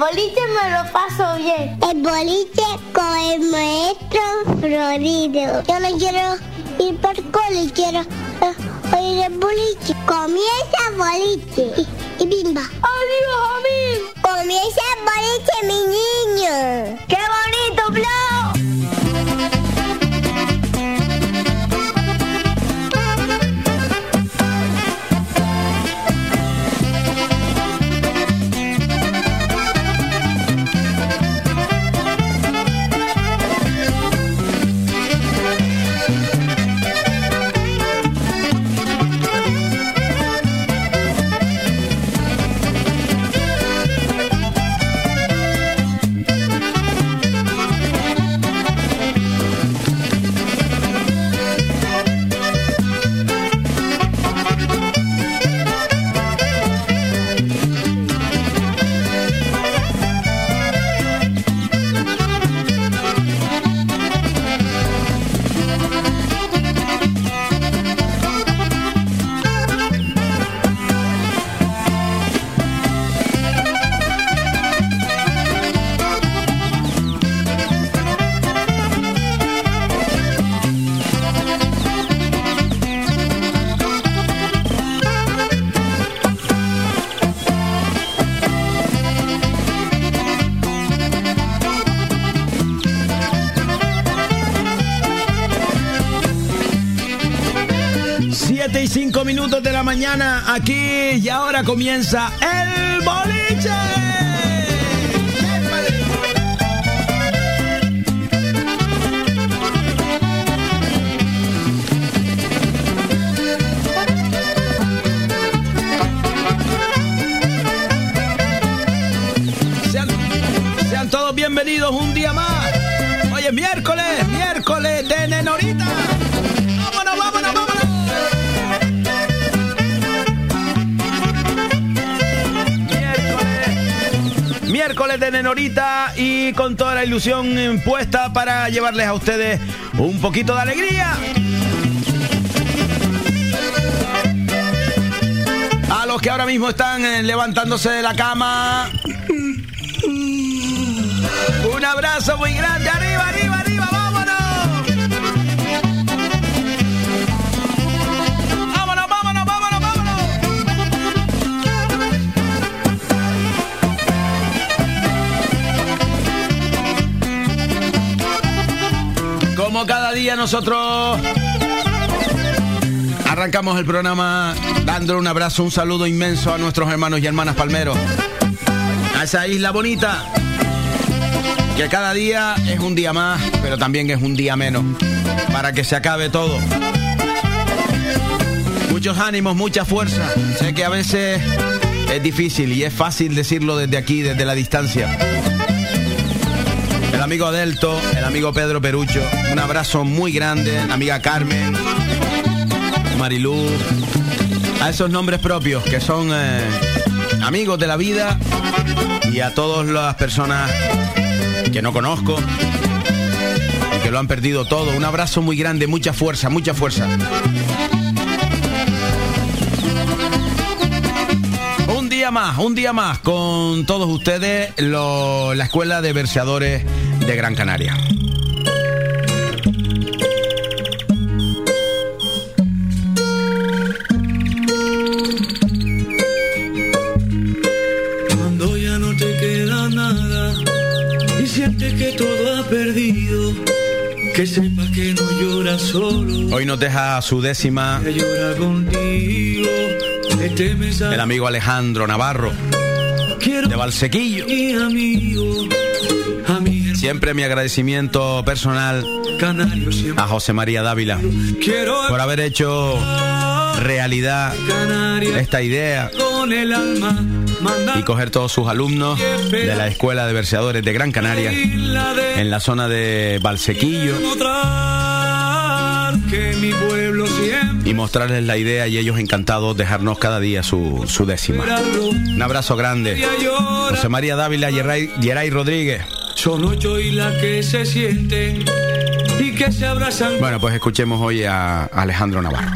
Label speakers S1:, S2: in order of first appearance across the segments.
S1: boliche
S2: me lo paso bien. El boliche con el maestro Florido. Yo no quiero ir para el quiero uh, oír el boliche. Comienza el boliche. Y, y bimba. ¡Adiós, Jamil! Comienza el boliche, mi niño.
S3: mañana aquí y ahora comienza el boliche. bienvenidos un día más. Miércoles de Nenorita y con toda la ilusión puesta para llevarles a ustedes un poquito de alegría. A los que ahora mismo están eh, levantándose de la cama. Un abrazo muy grande, Ari. Nosotros arrancamos el programa dándole un abrazo, un saludo inmenso a nuestros hermanos y hermanas palmeros. A esa isla bonita, que cada día es un día más, pero también es un día menos, para que se acabe todo. Muchos ánimos, mucha fuerza. Sé que a veces es difícil y es fácil decirlo desde aquí, desde la distancia. El amigo Adelto, el amigo Pedro Perucho, un abrazo muy grande, la amiga Carmen, Marilú, a esos nombres propios que son eh, amigos de la vida y a todas las personas que no conozco y que lo han perdido todo. Un abrazo muy grande, mucha fuerza, mucha fuerza. Día más, un día más con todos ustedes, la Escuela de Verseadores de Gran Canaria.
S4: perdido, que sepa que no llora solo.
S3: Hoy nos deja su décima
S4: este
S3: el amigo Alejandro Navarro de Valsequillo. Siempre mi agradecimiento personal a José María Dávila por haber hecho realidad esta idea y coger todos sus alumnos de la Escuela de Verseadores de Gran Canaria en la zona de Valsequillo y mostrarles la idea y ellos encantados dejarnos cada día su, su décima. Un abrazo grande. José María Dávila, Geray, Rodríguez.
S4: Son ocho y la que se sienten y que se abrazan.
S3: Bueno, pues escuchemos hoy a Alejandro Navarro.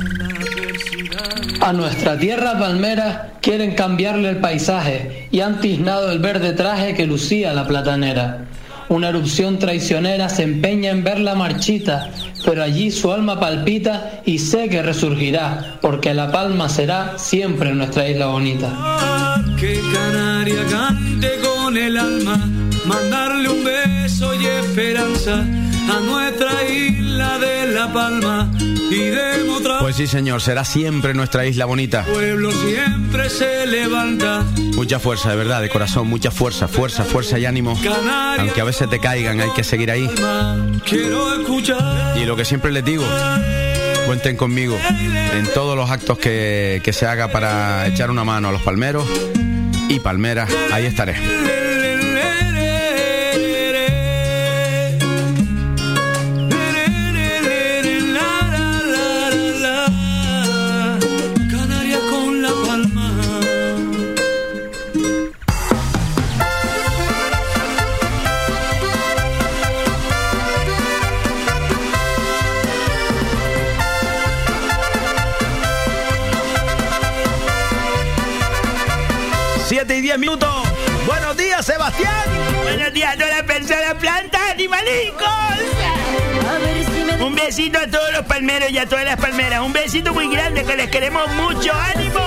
S5: A nuestra tierra palmera quieren cambiarle el paisaje y han tiznado el verde traje que lucía la platanera. Una erupción traicionera se empeña en verla marchita, pero allí su alma palpita y sé que resurgirá, porque La Palma será siempre nuestra isla bonita.
S4: Que cante con el alma, mandarle un beso y esperanza a nuestra isla de La Palma y.
S3: Pues sí, señor, será siempre nuestra isla bonita.
S4: pueblo siempre se levanta.
S3: Mucha fuerza, de verdad, de corazón, mucha fuerza, fuerza, fuerza y ánimo. Aunque a veces te caigan, hay que seguir ahí.
S4: Quiero escuchar.
S3: Y lo que siempre les digo. Cuenten conmigo en todos los actos que, que se haga para echar una mano a los palmeros y palmeras. Ahí estaré.
S6: Besito a todos los palmeros y a todas las palmeras. Un besito muy grande que les queremos mucho. ¡Ánimo!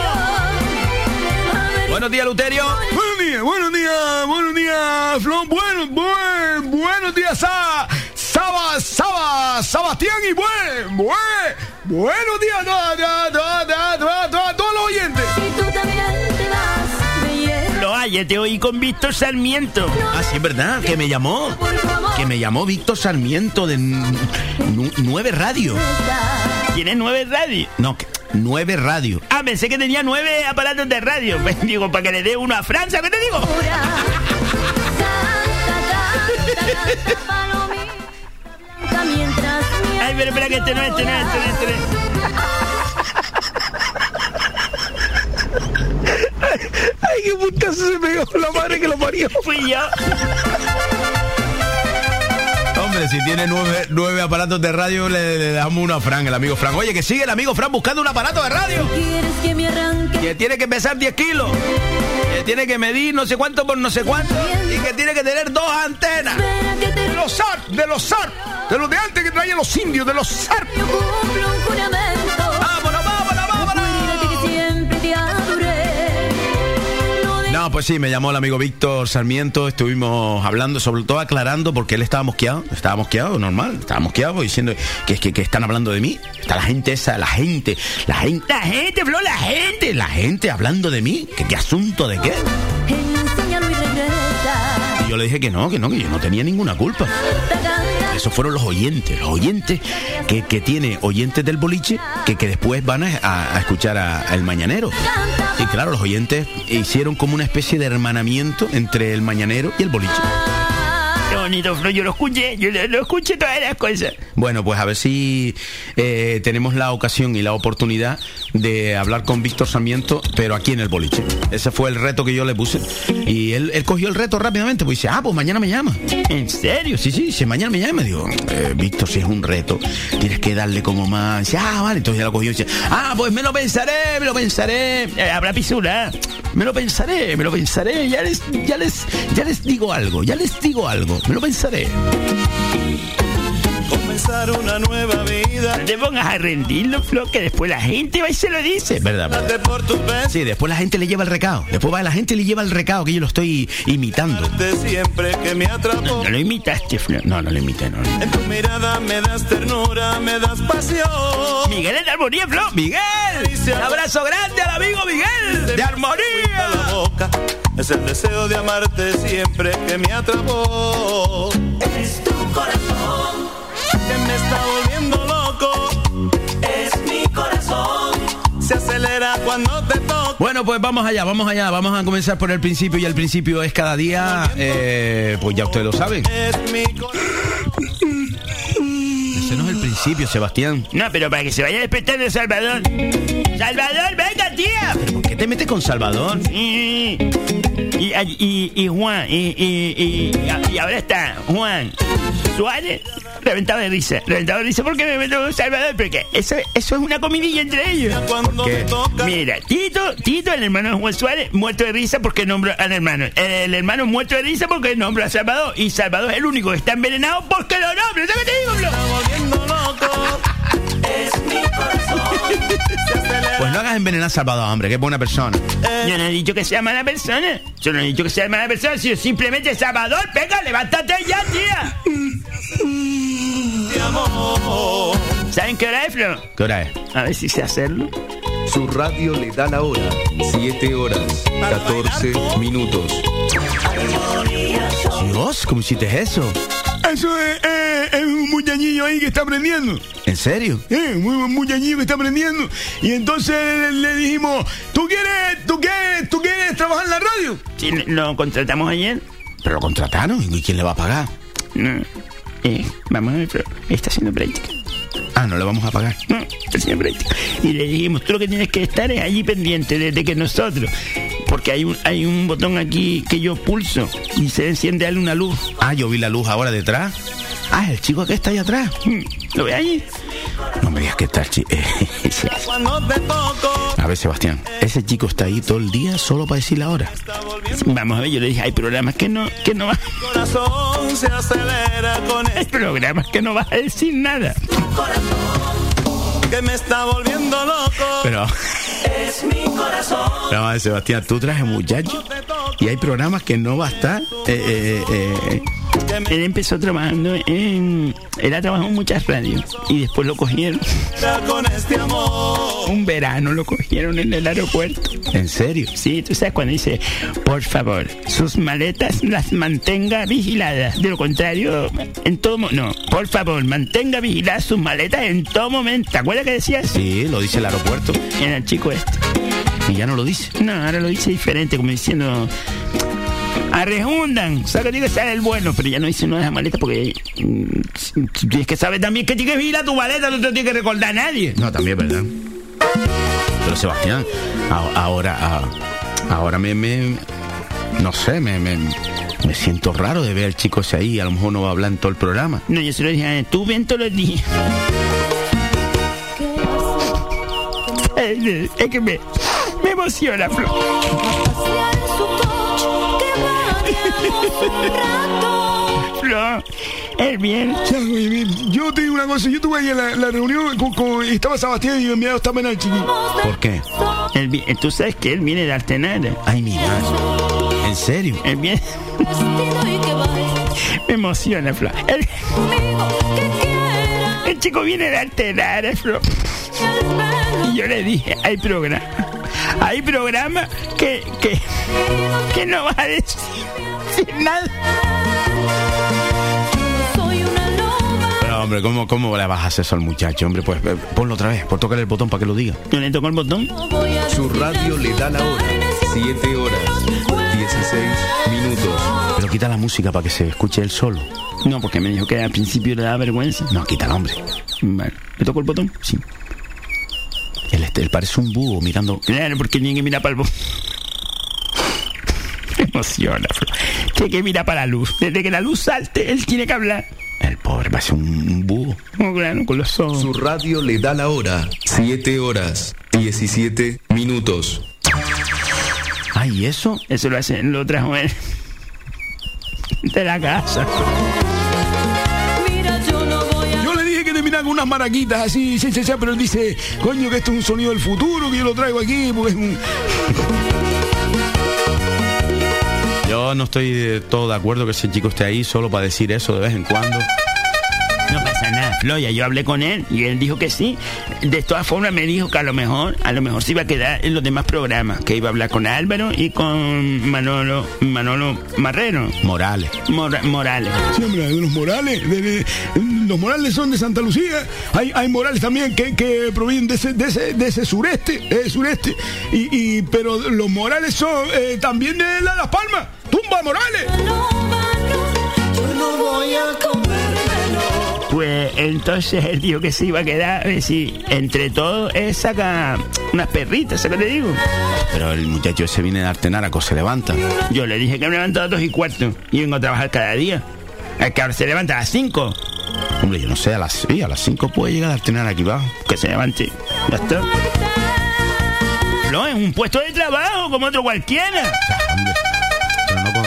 S3: Buenos días, Luterio.
S7: Buenos días, buenos días, buenos días, Flon. Buenos, buen, buenos días a Saba, Saba, Sebastián y buen, buen, buenos días a todos los oyentes.
S6: Ya te oí con Víctor Sarmiento.
S3: Ah, sí, es verdad, que me llamó. Que me llamó Víctor Sarmiento de Nueve Radio.
S6: ¿Tiene nueve radio?
S3: No, nueve radio.
S6: Ah, pensé que tenía nueve aparatos de radio. Pues digo, para que le dé uno a Francia, ¿qué te digo? Ay, pero espera que este no, este no, este no, este
S7: Ay, qué putazo se pegó la madre que lo parió.
S6: Fui yo.
S3: Hombre, si tiene nueve, aparatos de radio, le, damos uno a Fran, el amigo Fran. Oye, que sigue el amigo Fran buscando un aparato de radio. que tiene que pesar 10 kilos. Que tiene que medir no sé cuánto por no sé cuánto. Y que tiene que tener dos antenas.
S7: De los SAR, de los SAR. De los de antes que traían los indios, de los SAR.
S3: Pues sí, me llamó el amigo Víctor Sarmiento, estuvimos hablando, sobre todo aclarando, porque él estaba mosqueado, estaba mosqueado, normal, estaba mosqueado, diciendo que que, que están hablando de mí. Está la gente esa, la gente, la gente, la gente, Flo, la gente, la gente hablando de mí. ¿Qué, qué asunto de qué?
S8: Y
S3: yo le dije que no, que no, que yo no tenía ninguna culpa. Esos fueron los oyentes, los oyentes que, que tiene oyentes del boliche que, que después van a, a- a escuchar a- al mañanero. Y claro, los oyentes hicieron como una especie de hermanamiento entre el mañanero y el boliche.
S6: Bonito, yo lo escuché, yo lo, lo escuché todas las cosas.
S3: Bueno, pues a ver si eh, tenemos la ocasión y la oportunidad de hablar con Víctor Sarmiento, pero aquí en el boliche. Ese fue el reto que yo le puse. Y él, él cogió el reto rápidamente, pues dice, ah, pues mañana me llama. ¿En serio? Sí, sí, dice, mañana me llama. Digo, "Eh, Víctor, si es un reto, tienes que darle como más. Dice, ah, vale, entonces ya lo cogió y dice, ah, pues me lo pensaré, me lo pensaré.
S6: Eh, Habrá pisura.
S3: Me lo pensaré, me lo pensaré, ya les, ya les, ya les digo algo, ya les digo algo, me lo pensaré.
S9: Comenzar una nueva vida.
S6: No te pongas a rendirlo, Flo, que después la gente va y se lo dice.
S3: ¿Verdad? verdad.
S9: Date por tus besos.
S3: Sí, después la gente le lleva el recado. Después va la gente le lleva el recado que yo lo estoy imitando.
S9: De siempre que me atrapó.
S6: No lo imitaste, Flo.
S3: No, no lo imité, no.
S9: En tu mirada me das ternura, me das pasión.
S6: Miguel en armonía, Flo.
S3: ¡Miguel! Un abrazo grande al amigo Miguel de Armonía.
S9: Es el deseo de amarte siempre que me atrapó.
S8: Es tu corazón,
S9: Que me está volviendo loco.
S8: es mi corazón.
S9: Se acelera cuando te toco.
S3: Bueno, pues vamos allá, vamos allá. Vamos a comenzar por el principio y el principio es cada día. eh, pues ya ustedes lo saben.
S9: Es mi corazón.
S3: Ese no es el principio, Sebastián.
S6: No, pero para que se vaya despertando Salvador. Salvador, venga, tía.
S3: ¿Por qué te metes con Salvador?
S6: Y, y, y, y Juan, y, y, y, y ahora está Juan Suárez reventado de risa. Reventado de risa porque me meto con Salvador, porque eso, eso es una comidilla entre ellos. Mira, Tito, Tito, el hermano de Juan Suárez, muerto de risa porque nombró al hermano. El, hermano muerto de risa porque nombró a Salvador. Y Salvador es el único que está envenenado porque lo nombra. ¿Sabes qué te digo.
S8: Es mi corazón,
S9: acelera.
S3: Pues no hagas envenenar a Salvador, hombre, que es buena persona.
S6: Yo no he dicho que sea mala persona. Yo no he dicho que sea mala persona, sino simplemente Salvador, venga, levántate ya, tía.
S9: Te amo.
S6: ¿Saben qué hora es, Flo?
S3: ¿Qué hora es?
S6: A ver si sé hacerlo.
S10: Su radio le da la hora. 7 horas, 14 minutos.
S3: Dios, ¿cómo hiciste eso?
S7: Eso es, eh, es un muchachillo ahí que está aprendiendo.
S3: ¿En serio?
S7: Eh, un muchachillo que está aprendiendo. Y entonces le, le dijimos, ¿tú quieres, tú quieres, tú quieres trabajar en la radio?
S6: Sí, lo contratamos ayer.
S3: Pero lo contrataron, ¿y quién le va a pagar?
S6: No. Eh, vamos a ver, Flo. Está haciendo práctica.
S3: Ah, no le vamos a pagar.
S6: No, está haciendo práctica. Y le dijimos, tú lo que tienes que estar es allí pendiente desde que nosotros. Porque hay un, hay un botón aquí que yo pulso y se enciende una luz.
S3: Ah, yo vi la luz ahora detrás. Ah, el chico que está ahí atrás.
S6: Mm, ¿Lo ve ahí?
S3: No me digas que está el chico.
S9: Toco.
S3: A ver, Sebastián, ese chico está ahí todo el día solo para decir la hora.
S6: Vamos a ver, yo le dije, hay programas que no, que no va.
S9: corazón. Se acelera con
S6: Hay
S9: este
S6: programas que no vas a decir nada.
S9: que me está volviendo loco.
S3: Pero,
S8: es mi corazón.
S3: ver, Sebastián, tú traes muchacho y hay programas que no va a estar. Eh, eh, eh,
S6: Él empezó trabajando en... Él ha trabajado en muchas radios y después lo cogieron.
S9: con este amor.
S6: Un verano lo cogieron en el aeropuerto.
S3: ¿En serio?
S6: Sí, tú sabes cuando dice, por favor, sus maletas las mantenga vigiladas. De lo contrario, en todo momento. No, por favor, mantenga vigiladas sus maletas en todo momento. ¿Te acuerdas que decías?
S3: Sí, lo dice el aeropuerto.
S6: Era el chico este.
S3: Y ya no lo dice.
S6: No, ahora lo dice diferente, como diciendo. Arrejundan, saca que sale el bueno, pero ya no dice no de la maleta porque mm, tienes que saber también que tienes que vigilar tu maleta, no te lo tiene que recordar a nadie.
S3: No, también es verdad. Pero Sebastián, a- ahora, a- ahora me, me- no sé, me, me, me siento raro de ver al chico ese ahí. A lo mejor no va a hablar en todo el programa.
S6: No, yo se lo dije a él, tú ven todos los días. Es, es que me, me emociona, Flor. Es bien.
S7: Ya, Yo te digo una cosa, yo tuve ahí en la, la reunión con, con- estaba Sebastián y mi enviado estaba en el chiquillo.
S3: ¿Por qué?
S6: Él vi- tú sabes que él viene de Artenara.
S3: Ay, mi madre. ¿En serio?
S6: Es bien. Me emociona, Flor. El, el chico viene de alterar, Flor. Y yo le dije, hay programa. Hay programa que, que, que no va a decir, nada.
S3: Pero, hombre, ¿cómo, ¿cómo le vas a hacer eso al muchacho? Hombre, pues eh, ponlo otra vez, por tocar el botón para que lo diga.
S6: Yo le toco el botón.
S10: Su radio le da la hora. 7 horas 16 minutos.
S3: Pero quita la música para que se escuche él solo.
S6: No, porque me dijo que al principio le daba vergüenza.
S3: No, quítala, hombre.
S6: Bueno, ¿le toco el botón? Sí.
S3: Él, parece un búho mirando.
S6: Claro, porque que mirar para el. Me emociona, Flor. Tiene que mirar para la luz. Desde que la luz salte, él tiene que hablar.
S3: El pobre parece un, un búho.
S6: Oh, claro, con los ojos.
S10: Su radio le da la hora. 7 horas 17 minutos.
S3: Ay, ¿y eso?
S6: Eso lo hace, lo trajo él. De la casa.
S7: Con unas maraquitas así, sí, sí, sí, pero él dice, coño, que esto es un sonido del futuro, que yo lo traigo aquí, porque es un...
S3: Yo no estoy de todo de acuerdo que ese chico esté ahí solo para decir eso de vez en cuando.
S6: No pasa nada, Floya. Yo hablé con él y él dijo que sí. De todas formas me dijo que a lo mejor, a lo mejor se iba a quedar en los demás programas, que iba a hablar con Álvaro y con Manolo, Manolo Marrero.
S3: Morales.
S6: Mora- Morales.
S7: Sí, hombre, de los Morales, de- de- los Morales son de Santa Lucía, hay, hay Morales también que, que provienen de ese, de ese, de ese sureste, eh, sureste, y, y- pero los Morales son eh, también de la- Las Palmas, tumba Morales.
S6: Pues entonces él dijo que se iba a quedar, a ver si entre todos él saca unas perritas, ¿sabes lo que le digo?
S3: Pero el muchacho ese viene de Artenara, se levanta.
S6: Yo le dije que me levantaba a dos y cuarto y vengo a trabajar cada día. Es que ahora se levanta a las cinco.
S3: Hombre, yo no sé, a las, sí, a las 5 puede llegar a Artenara aquí abajo.
S6: Que se levante. Ya está. No, es un puesto de trabajo como otro cualquiera.
S3: Hombre, pero no,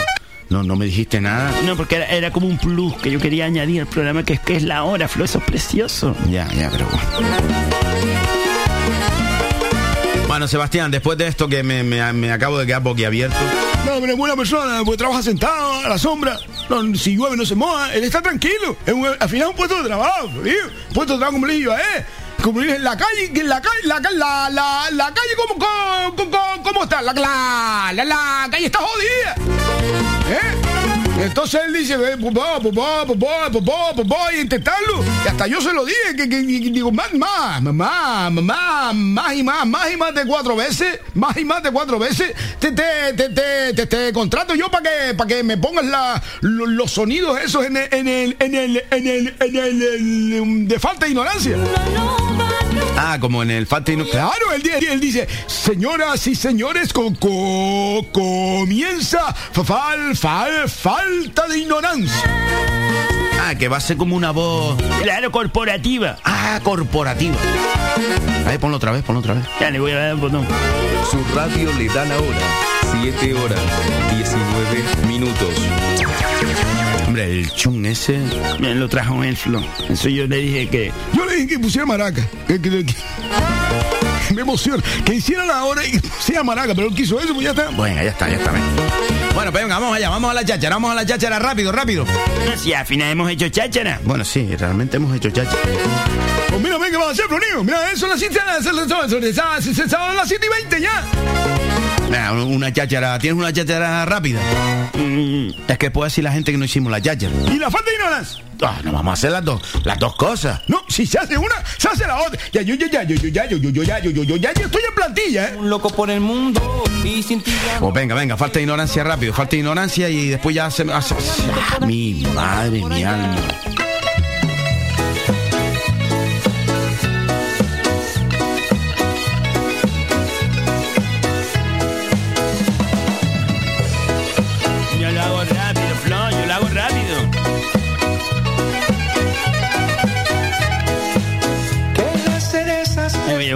S3: no, no me dijiste nada.
S6: No, porque era, era como un plus que yo quería añadir al programa, que es que es la hora, Flo, eso es precioso.
S3: Ya, ya, pero bueno. Bueno, Sebastián, después de esto que me, me- me acabo de quedar boquiabierto.
S7: No, pero es buena persona, pues trabaja sentado a la sombra, si llueve no se moja, él está tranquilo, es un- al final es un puesto de trabajo, un puesto de trabajo como le digo, ¿eh? Como le dije, en la calle, que en la calle, la, la, la, la calle, ¿cómo, cómo, cómo, cómo está? La, la, la, la calle está jodida. ¿Eh? Entonces él dice, eh, pues pues pues va, pues va, pues va, y intentarlo. Y hasta yo se lo dije, que, que- digo, más, más, más, más, más y más, más y más de cuatro veces, más y más de cuatro veces, te, te, te, te, te, te contrato yo para que, para que me pongas la, lo- los sonidos esos en el, en el, en el, en el, en el, de falta de ignorancia.
S3: Ah, como en el Fati no.
S7: Claro, él, di- él dice, señoras y señores, co- co- comienza fa- fal, fal, falta de ignorancia.
S3: Ah, que va a ser como una voz.
S6: Claro, corporativa.
S3: Ah, corporativa. A ver, ponlo otra vez, ponlo otra vez.
S6: Ya le voy a dar el botón.
S10: Su radio le da la hora. 7 horas 19 minutos.
S3: Hombre, el chun ese.
S6: Me lo trajo él, Flo. Eso yo le dije que.
S7: Yo le dije que pusiera maraca. Que, que- que- me emociona. Que hiciera la hora y pusiera maraca, pero él quiso eso, pues ya está.
S3: Bueno, ya está, ya está. venga. Bueno, pues venga, vamos allá, vamos a la cháchara, vamos a la cháchara, rápido, rápido.
S6: No, si al final hemos hecho cháchara.
S3: Bueno, sí, realmente hemos hecho cháchara.
S7: Pues mira, venga, vamos a hacer, Flonio. Mira, eso son las 7 son las- son- son- son- son- son las 7 y 20 ya.
S3: Venga, una cháchara, ¿tienes una cháchara rápida?
S6: Mm,
S3: Es que puede decir la gente que no hicimos la cháchara.
S7: Y la falta de ignorancia.
S3: Ah, no vamos a hacer las dos, las dos cosas.
S7: No, si se hace una, se hace la otra. Ya, yo, ya, ya, yo, yo, ya, yo, yo, yo, ya, yo, yo, yo, ya, yo estoy en plantilla, ¿eh?
S9: Un loco por el mundo y sin ti
S3: Pues venga, venga, falta de ignorancia rápido, falta de ignorancia y después ya se. Ah, mi madre, mi alma.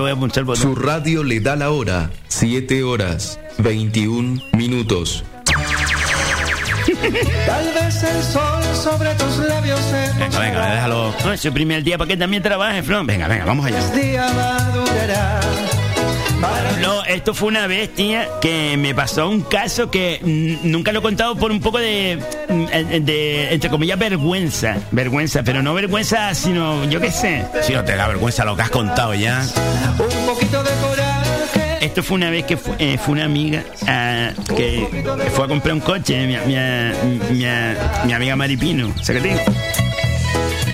S6: Voy a botón.
S10: Su radio le da la hora. 7 horas 21 minutos.
S9: Tal vez el sol sobre tus labios se
S3: Venga, venga, déjalo.
S6: No, es su primer día para que también trabaje, Flo.
S3: Venga, venga, vamos allá.
S9: día madurará. Para
S6: No, esto fue una vez, tía, que me pasó un caso que nunca lo he contado por un poco de, mm, de, entre comillas, vergüenza. Vergüenza, pero no vergüenza, sino, yo qué sé.
S4: Si no te da vergüenza lo que has contado ya.
S11: Un poquito de coraje.
S6: Esto fue una vez que fue, eh, fue una amiga ah, que fue a comprar un coche, mi, mi- mi- mi amiga Maripino, ¿sabes qué te digo?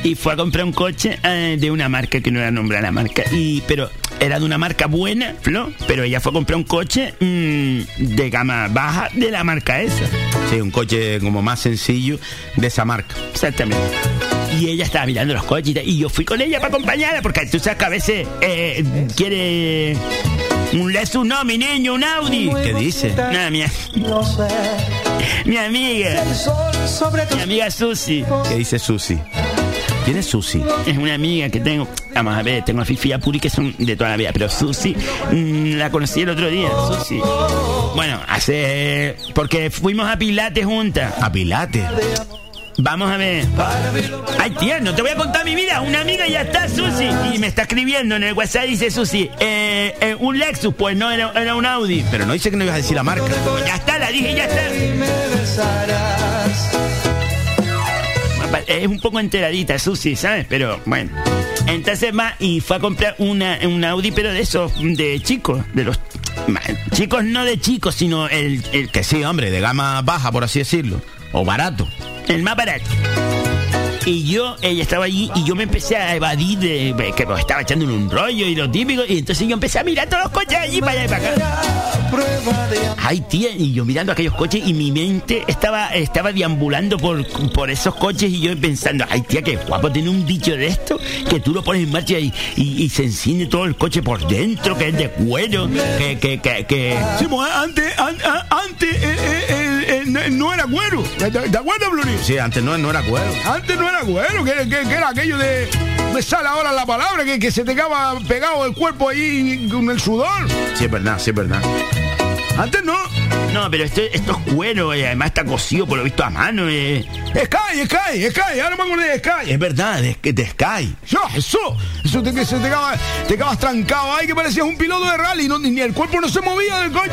S6: Y fue a comprar un coche eh, de una marca que no era nombrar la marca. Y, pero era de una marca buena, Flo, pero ella fue a comprar un coche mm, de gama baja de la marca esa.
S4: Sí, un coche como más sencillo de esa marca.
S6: Exactamente. Y ella estaba mirando los coches y yo fui con ella para acompañarla, porque tú sabes que a veces eh, quiere un Lexus, no, mi niño, un Audi.
S4: ¿Qué dice?
S6: Nada, mi,
S11: No sé.
S6: mi amiga, mi amiga Susi.
S4: ¿Qué dice Susi? ¿Quién es Susi?
S6: Es una amiga que tengo. Vamos a ver, tengo a Fifi y a Puri que son de toda la vida, pero Susi mm, la conocí el otro día. Susi. Bueno, hace. Porque fuimos a Pilates juntas.
S4: A Pilates.
S6: Vamos a ver. Ay, tía, no te voy a contar mi vida. Una amiga ya está, Susi. Y me está escribiendo en el WhatsApp, dice Susi. Eh, eh, un Lexus, pues no, era, era un Audi.
S4: Pero no dice que no ibas a decir la marca.
S6: Ya está, la dije, ya está. Es un poco enteradita, Susi, ¿sabes? Pero bueno. Entonces va y fue a comprar una, un Audi, pero de esos, de chicos, de los... Chicos no de chicos, sino el, el,
S4: Que sí, hombre, de gama baja, por así decirlo. O barato.
S6: el más barato. Y yo, ella estaba allí y yo me empecé a evadir de, de que me estaba echando en un rollo y lo típico. Y entonces yo empecé a mirar todos los coches allí para allá y para acá.
S11: De
S6: Ay, tía, y yo mirando aquellos coches y mi mente estaba, estaba deambulando por, por esos coches y yo pensando, ay, tía, qué guapo tener un bicho de esto, que tú lo pones en marcha y, y, y se enciende todo el coche por dentro, que es de cuero, que, que, que, que...
S7: Sí, pues, antes, an- an- antes eh, eh, eh, eh, no- no era cuero. ¿Te, te acuerdas, Bluri?
S4: Sí, antes no, no era cuero.
S7: Antes no era cuero, que, que- que era aquello de. Me sale ahora la palabra, que, que se te quedaba pegado el cuerpo ahí con el sudor.
S4: Sí, es verdad, sí, es verdad.
S7: Antes no.
S6: No, pero esto, esto es cuero y además está cosido por lo visto a mano. Eh.
S7: Sky, Sky, Sky, ahora me acordé de Sky.
S4: Es verdad, es que de Sky.
S7: Yo, eso, eso te, que se te quedaba, te quedabas trancado ahí que parecías un piloto de rally, no, ni el cuerpo no se movía del coche.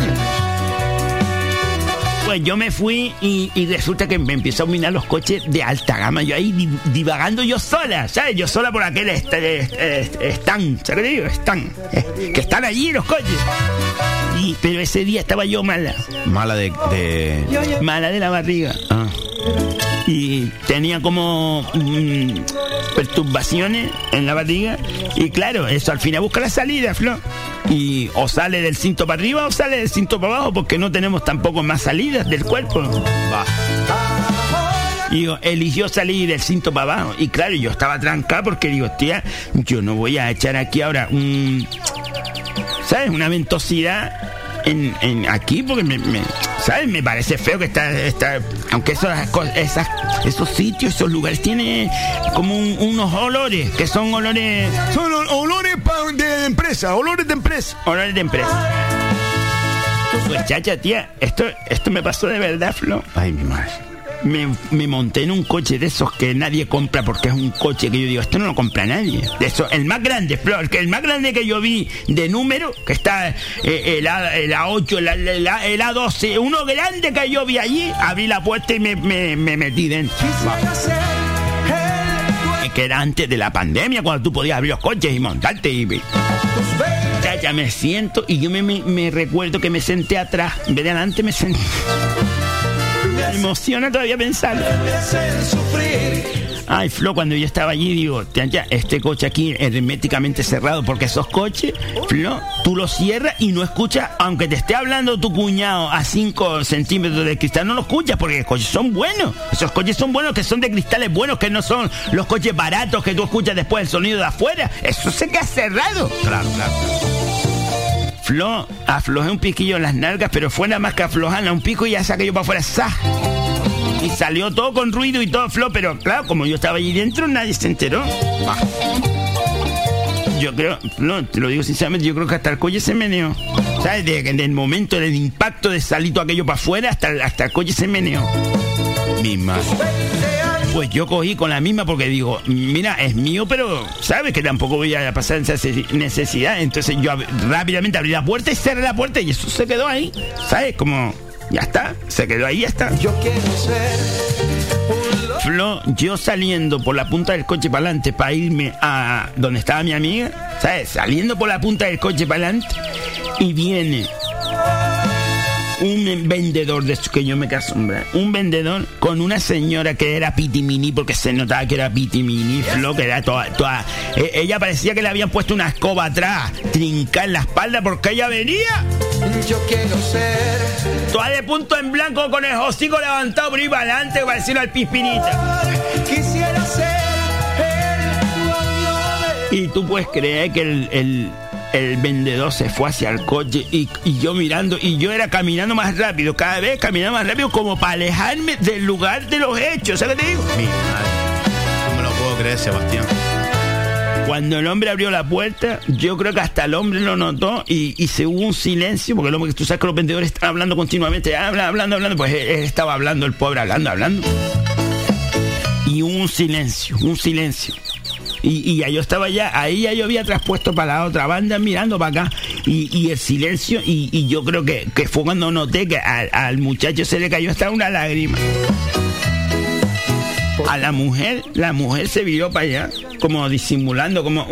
S6: Pues yo me fui y, resulta que me empiezo a mirar los coches de alta gama. Yo ahí di- divagando yo sola, ¿sabes? Yo sola por aquel est- est- est- stand, ¿sabes digo? Eh, que están allí los coches. Pero ese día estaba yo mala.
S4: Mala de. de...
S6: Mala de la barriga.
S4: Ah.
S6: Y tenía como mm, perturbaciones en la barriga. Y claro, eso al final busca la salida, Flo. Y o sale del cinto para arriba o sale del cinto para abajo, porque no tenemos tampoco más salidas del cuerpo. Y yo, eligió salir del cinto para abajo. Y claro, yo estaba trancado porque digo, tía, yo no voy a echar aquí ahora un. ¿Sabes? Una ventosidad en, en aquí porque me, me- ¿Sabes? Me parece feo que está. está aunque esas, esas, esos sitios, esos lugares tienen como un- unos olores que son olores.
S7: Son ol- olores de empresa, olores de empresa.
S6: Olores de empresa. Pues chacha, tía, esto, esto me pasó de verdad, Flo.
S4: Ay, mi madre.
S6: Me, me monté en un coche de esos que nadie compra porque es un coche que yo digo, esto no lo compra nadie. De eso, el más grande, el más grande que yo vi de número, que está eh, el, A, el A8, el, A- el A- el A12, uno grande que yo vi allí, abrí la puerta y me, me- me metí dentro. Es que era antes de la pandemia, cuando tú podías abrir los coches y montarte y... Ya, ya me siento y yo me, me- me recuerdo que me senté atrás, en vez de adelante me senté... Me emociona todavía pensar. Ay, Flo, cuando yo estaba allí, digo, este coche aquí herméticamente cerrado, porque esos coches, Flo, tú los cierras y no escuchas, aunque te esté hablando tu cuñado a 5 centímetros de cristal, no lo escuchas, porque los coches son buenos. Esos coches son buenos, que son de cristales buenos, que no son los coches baratos que tú escuchas después el sonido de afuera. Eso se queda cerrado.
S4: Claro, claro.
S6: Flo, aflojé un piquillo en las nalgas, pero fue nada más que aflojarla un pico y ya saqué yo para afuera. Y salió todo con ruido y todo, Flo, pero claro, como yo estaba allí dentro, nadie se enteró. Yo creo, Flo, te lo digo sinceramente, yo creo que hasta el coche se meneó. ¿Sabes? De- del momento del impacto de salir todo aquello para afuera, hasta, el- hasta el coche se meneó.
S4: Mi madre.
S6: Pues yo cogí con la misma porque digo, mira, es mío, pero sabes que tampoco voy a pasar esa necesidad. Entonces yo rápidamente abrí la puerta y cerré la puerta y eso se quedó ahí. ¿Sabes? Como, ya está, se quedó ahí, ya está.
S9: Yo quiero ser
S6: Flo, yo saliendo por la punta del coche para adelante para irme a donde estaba mi amiga, ¿sabes? Saliendo por la punta del coche para adelante y viene un vendedor de estos que yo me asombrado. Un vendedor con una señora que era pitimini, porque se notaba que era pitimini, Flo, que era toda, toda. e- Ella parecía que le habían puesto una escoba atrás, trincar en la espalda porque ella venía.
S9: Yo quiero ser
S6: Toda de punto en blanco con el hocico levantado por ir para adelante, pareciera al pispinita.
S9: Quisiera ser el
S6: Y tú puedes creer que el, el- el vendedor se fue hacia el coche y, y yo mirando, y yo era caminando más rápido, cada vez caminando más rápido como para alejarme del lugar de los hechos. ¿Sabes qué te digo?
S3: Mi madre. No me lo puedo creer, Sebastián.
S6: Cuando el hombre abrió la puerta, yo creo que hasta el hombre lo notó y, y se hubo un silencio, porque el hombre, tú sabes que los vendedores están hablando continuamente, hablan, hablando, hablando, pues él, él estaba hablando, el pobre hablando, hablando. Y hubo un silencio, un silencio. Y, ya yo estaba ya, ahí ya yo había traspuesto para la otra banda mirando para acá. Y, el silencio, y, yo creo que, que fue cuando noté que al, muchacho se le cayó hasta una lágrima. A la mujer, la mujer se viró para allá, como disimulando, como,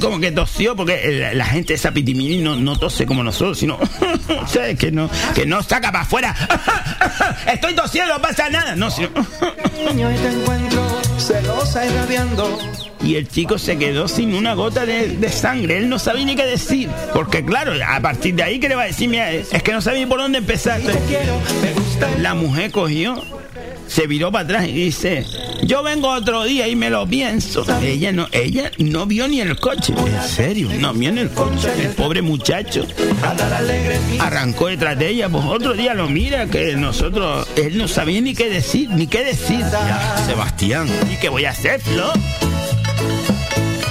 S6: como que tosió, porque la, la gente esa pitimini no, no tose como nosotros, sino, ¿sabes? Que no, que no saca para afuera. Estoy tosiendo, no pasa nada. No, sino,
S9: rabiando.
S6: Y el chico se quedó sin una gota de, sangre. Él no sabía ni qué decir. Porque claro, a partir de ahí, ¿qué le va a decir? Mira, es que no sabía por dónde empezar. La mujer cogió, se viró para atrás y dice, yo vengo otro día y me lo pienso. Ella no, ella no vio ni el coche. ¿En serio? No vio ni el coche. El pobre muchacho arrancó detrás de ella. Pues otro día lo mira que nosotros, él no sabía ni qué decir, ni qué decir.
S3: Sebastián.
S6: ¿Y qué voy a hacer, Flo?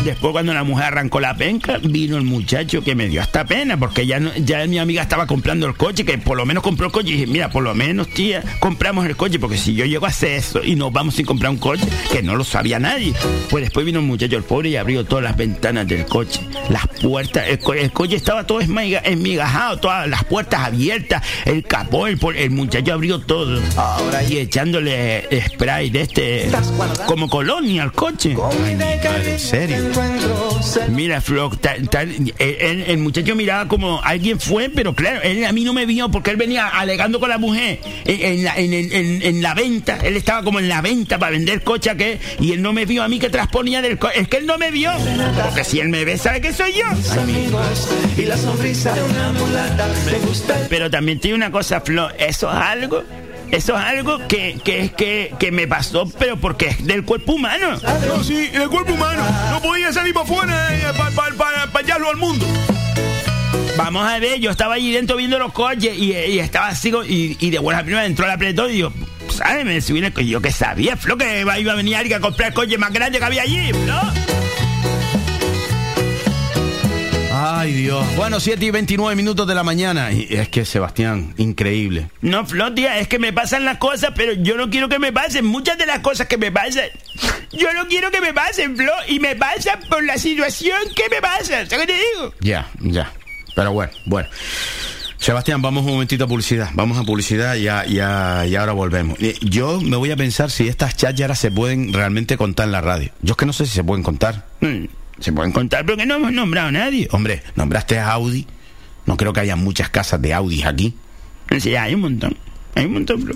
S6: Después cuando la mujer arrancó la penca, vino el muchacho que me dio hasta pena, porque ya, no- ya mi amiga estaba comprando el coche, que por lo menos compró el coche. Y dije, mira, por lo menos, tía, compramos el coche, porque si yo llego a hacer eso y nos vamos sin comprar un coche, que no lo sabía nadie. Pues después vino el muchacho, el pobre, y abrió todas las ventanas del coche, las puertas, el, co- el coche estaba todo esmiga- esmigajado, todas las puertas abiertas, el capó, el, el muchacho abrió todo. Ahora y echándole spray de este, como colonia al coche.
S3: ¿En serio?
S6: Mira, Flo, tal- tal- el, muchacho miraba como alguien fue, pero claro, él a mí no me vio porque él venía alegando con la mujer en, en la, en- en- en la venta. Él estaba como en la venta para vender coche que y él no me vio a mí que transponía del coche. Es que él no me vio. Porque si él me ve, sabe que soy yo. Pero también tiene una cosa, Flo, eso es algo. Eso es algo que, que, que, que me pasó, pero porque es del cuerpo humano.
S7: No, sí, el cuerpo humano. No podía salir para afuera para hallarlo al mundo.
S6: Vamos a ver, yo estaba allí dentro viendo los coches y, y estaba así y, y de buena primera entró el apretón y digo, ¿sabes? Me subí en el coche. Yo que sabía, Flo, que iba a venir alguien a comprar el coche más grande que había allí, Flo.
S3: Ay, Dios.
S6: Bueno, 7 y 29 minutos de la mañana.
S3: Y es que, Sebastián, increíble.
S6: No, Flo, tía, es que me pasan las cosas, pero yo no quiero que me pasen. Muchas de las cosas que me pasan, yo no quiero que me pasen, Flo, y me pasan por la situación que me pasa. ¿Sabes qué te digo?
S3: Ya, ya. Pero bueno, bueno. Sebastián, vamos un momentito a publicidad. Vamos a publicidad y, ya, ya, y ahora volvemos. Eh, Yo me voy a pensar si estas chácharas se pueden realmente contar en la radio. Yo es que no sé si se pueden contar.
S6: Mm, Se pueden contar, pero que no hemos nombrado a nadie.
S3: Hombre, nombraste a Audi. No creo que haya muchas casas de Audi aquí.
S6: Sí, hay un montón. Hay un montón, Flo.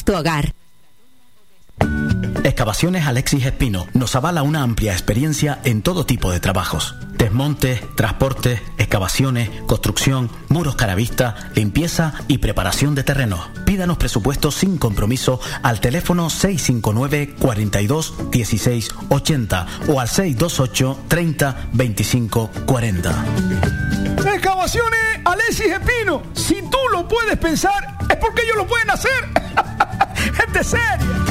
S12: tu hogar.
S13: Excavaciones Alexis Espino nos avala una amplia experiencia en todo tipo de trabajos. Desmontes, transportes, excavaciones, construcción, muros caravista, limpieza y preparación de terrenos. Pídanos presupuestos sin compromiso al teléfono 659 42 16 80 o al 628 30 25 40.
S7: Excavaciones Alexis Espino. Si tú lo puedes pensar, es porque ellos lo pueden hacer. Gente seria.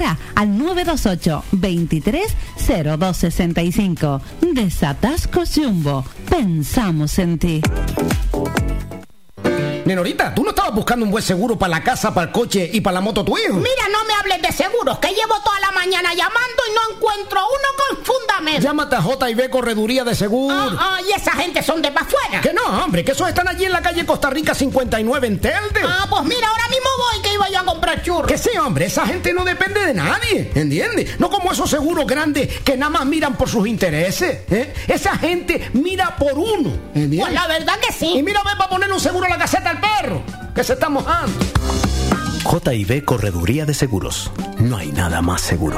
S14: al 928 23 0265. Desatascos Jumbo. Pensamos en ti.
S15: Nenorita, ¿tú no estabas buscando un buen seguro para la casa, para el coche y para la moto tu hijo?
S16: Mira, no me hables de seguros, que llevo toda la mañana llamando y no encuentro uno con fundamento.
S15: Llámate a J&B Correduría de Seguro.
S16: Ah, ah, y esa gente son de pa' afuera.
S15: Que no, hombre, que esos están allí en la calle Costa Rica 59 en Telde.
S16: Ah, pues mira, ahora mismo voy que iba yo a comprar churros.
S15: Que sí, hombre, esa gente no depende de nadie, ¿entiendes? No como esos seguros grandes que nada más miran por sus intereses. ¿eh? Esa gente mira por uno, ¿entiendes?
S16: Pues la verdad que sí.
S15: Y mira, ve para poner un seguro a la caseta al perro, que se está mojando.
S13: JB Correduría de Seguros. No hay nada más seguro.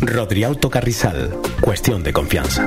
S13: Rodriauto Carrizal. Cuestión de confianza.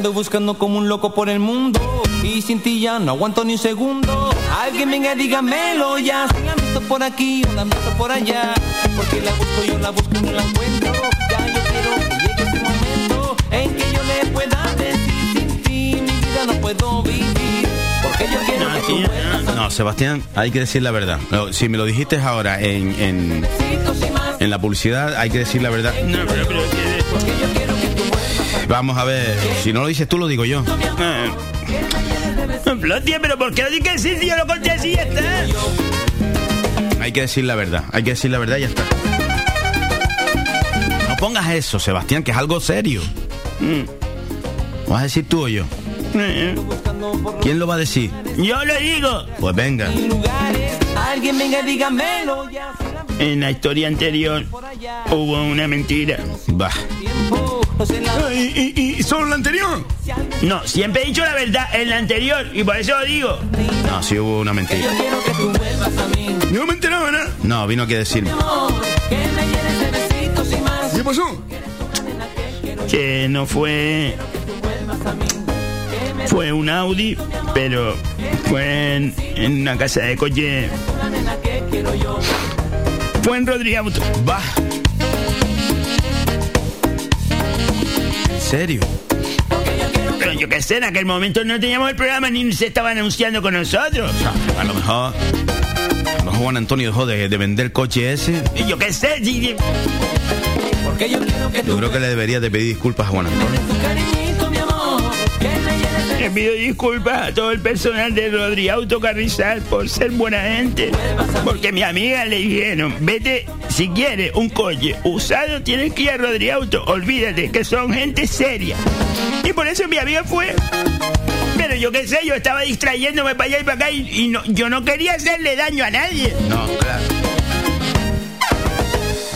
S17: Ando buscando como un loco por el mundo. Y sin ti ya no aguanto ni un segundo. Alguien venga, dígamelo ya. Si la visto por aquí o la visto por allá. Porque la busco, yo la busco y no la encuentro. Ya yo quiero que llegue ese momento En que yo le pueda decir Sin ti mi vida no puedo vivir. Porque yo quiero que tú vuelvas a
S3: No, Sebastián, hay que decir la verdad. No, si me lo dijiste ahora en, en, en la publicidad, hay que decir la verdad. No, pero, pero, Vamos a ver, si no lo dices tú, lo digo yo.
S6: Flotia, pero ¿por qué lo hay que decir si yo lo conté así y ya está?
S3: Hay que decir la verdad, hay que decir la verdad y ya está. No pongas eso, Sebastián, que es algo serio. ¿Lo ¿Vas a decir tú o yo? ¿Quién lo va a decir?
S6: Yo lo digo.
S3: Pues venga.
S17: Alguien venga, dígamelo ya
S6: En la historia anterior hubo una mentira.
S3: Bah.
S7: ¿Y, y, y solo la anterior?
S6: No, siempre he dicho la verdad en la anterior y por eso lo digo.
S3: No, sí hubo una mentira.
S7: No me enteraba nada.
S3: No, vino aquí a decirme.
S7: ¿Qué pasó?
S6: Que no fue. Fue un Audi, pero fue en, en una casa de coche. Fue en Rodríguez Auto.
S3: Va. Serio?
S6: Pero yo qué sé, en aquel momento no teníamos el programa ni se estaban anunciando con nosotros.
S3: A lo mejor. A lo mejor Juan Antonio dejó de, de vender coche ese.
S6: Y yo qué sé,
S17: Porque yo quiero que
S3: Yo creo que le deberías de pedir disculpas a Juan Antonio.
S6: Pido disculpas a todo el personal de Rodríguez Auto Carrizal por ser buena gente. Porque mi amiga le dijeron, vete, si quieres un coche usado, tienes que ir a Rodríguez Auto. Olvídate que son gente seria. Y por eso mi amiga fue. Pero yo qué sé, yo estaba distrayéndome para allá y para acá y, y no- yo no quería hacerle daño a nadie.
S3: No, claro.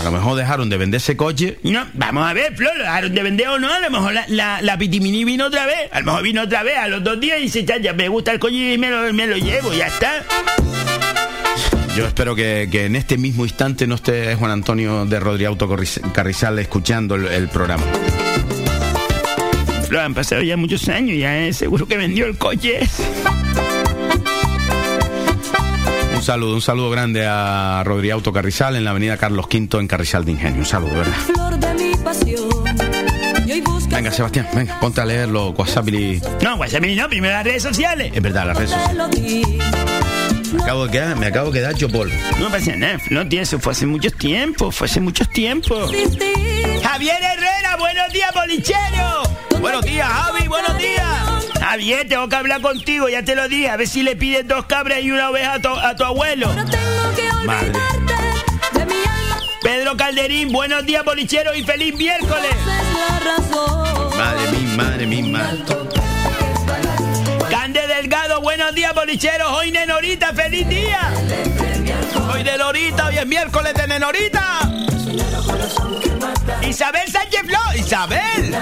S3: A lo mejor dejaron de vender ese coche.
S6: No, vamos a ver, Flor, lo dejaron de vender o no, a lo mejor la, la, la Pitimini vino otra vez, a lo mejor vino otra vez a los dos días y dice, ya, ya me gusta el coche y me lo, me lo llevo, ya está.
S3: Yo espero que, que en este mismo instante no esté Juan Antonio de Rodríguez Auto Carrizal escuchando el, el programa.
S6: Flor, han pasado ya muchos años, ya eh, seguro que vendió el coche.
S3: Un saludo, un saludo grande a Rodríguez Auto Carrizal en la avenida Carlos V en Carrizal de Ingenio. Un saludo, ¿verdad?
S18: Flor de mi pasión. Y hoy busca
S3: Venga, Sebastián, venga, ponte a leer los WhatsApp y...
S6: No, WhatsApp no, primero las redes sociales.
S3: Es verdad, las redes sociales. Me acabo de quedar, me acabo de quedar hecho polvo.
S6: No pasa nada, Flor, tío, eso fue hace muchos tiempos, fue hace muchos tiempos. Javier Herrera, buenos días, bolichero.
S3: Buenos días, Javi, buenos días.
S6: Javier, tengo que hablar contigo, ya te lo dije, a ver si le pides dos cabras y una oveja a tu, a tu abuelo.
S18: Tengo que
S3: Madre.
S18: olvidarte de mi alma.
S6: Pedro Calderín, buenos días, bolichero, y feliz miércoles.
S3: Madre mía, madre mía, madre.
S6: Cande Delgado, buenos días, bolicheros. Hoy Nenorita, feliz día.
S3: Hoy de Norita, hoy es miércoles de Nenorita.
S6: Isabel Sánchez Flor, Isabel.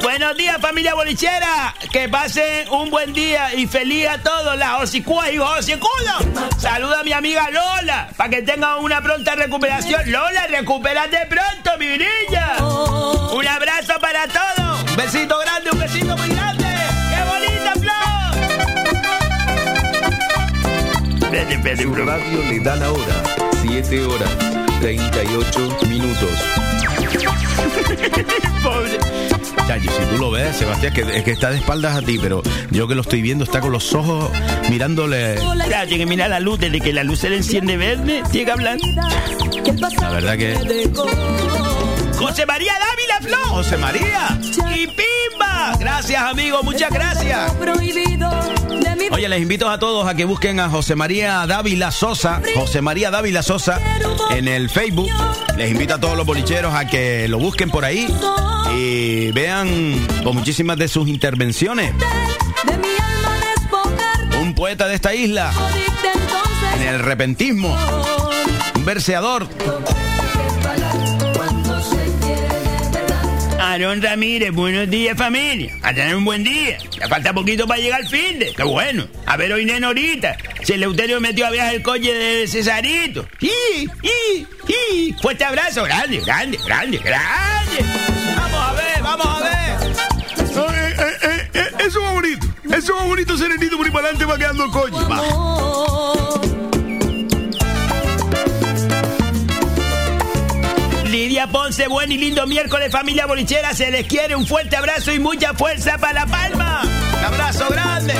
S6: Buenos días, familia bolichera. Que pasen un buen día y feliz a todos, las hocicúas y hocicudos. Saluda a mi amiga Lola, para que tenga una pronta recuperación. Lola, recupérate pronto, mi niña. Un abrazo para todos.
S3: Un besito grande, un besito muy grande.
S10: Su radio le da la hora. 7 horas 38 minutos.
S6: Pobre.
S3: Chayo, si tú lo ves, Sebastián, que, es que está de espaldas a ti, pero yo que lo estoy viendo, está con los ojos mirándole.
S6: Tiene que mirar la luz, desde que la luz se le enciende verde, que hablar.
S3: La verdad que.
S6: José María Dávila Flor.
S3: José María.
S6: Y Pimba.
S3: Gracias, amigo, muchas gracias. Oye, les invito a todos a que busquen a José María Dávila Sosa, José María Dávila Sosa, en el Facebook. Les invito a todos los bolicheros a que lo busquen por ahí y vean con muchísimas de sus intervenciones. Un poeta de esta isla, en el repentismo, un verseador.
S6: Aarón Ramírez, buenos días familia. A tener un buen día. Ya falta poquito para llegar al fin de. Qué bueno. A ver hoy Nenorita. Si el Eleuterio metió a viajar el coche de Cesarito. ¡Sí! ¡Sí! ¡Sí! Fuerte abrazo. Grande, grande, grande, grande.
S3: Vamos a ver, vamos a ver.
S7: Eh, eh, eh, eh, eso va bonito. Eso va bonito, serenito, por ahí para adelante va quedando el coche. Va.
S6: Ponce, buen y lindo miércoles familia bolichera. Se les quiere un fuerte abrazo y mucha fuerza para La Palma.
S3: Un abrazo grande.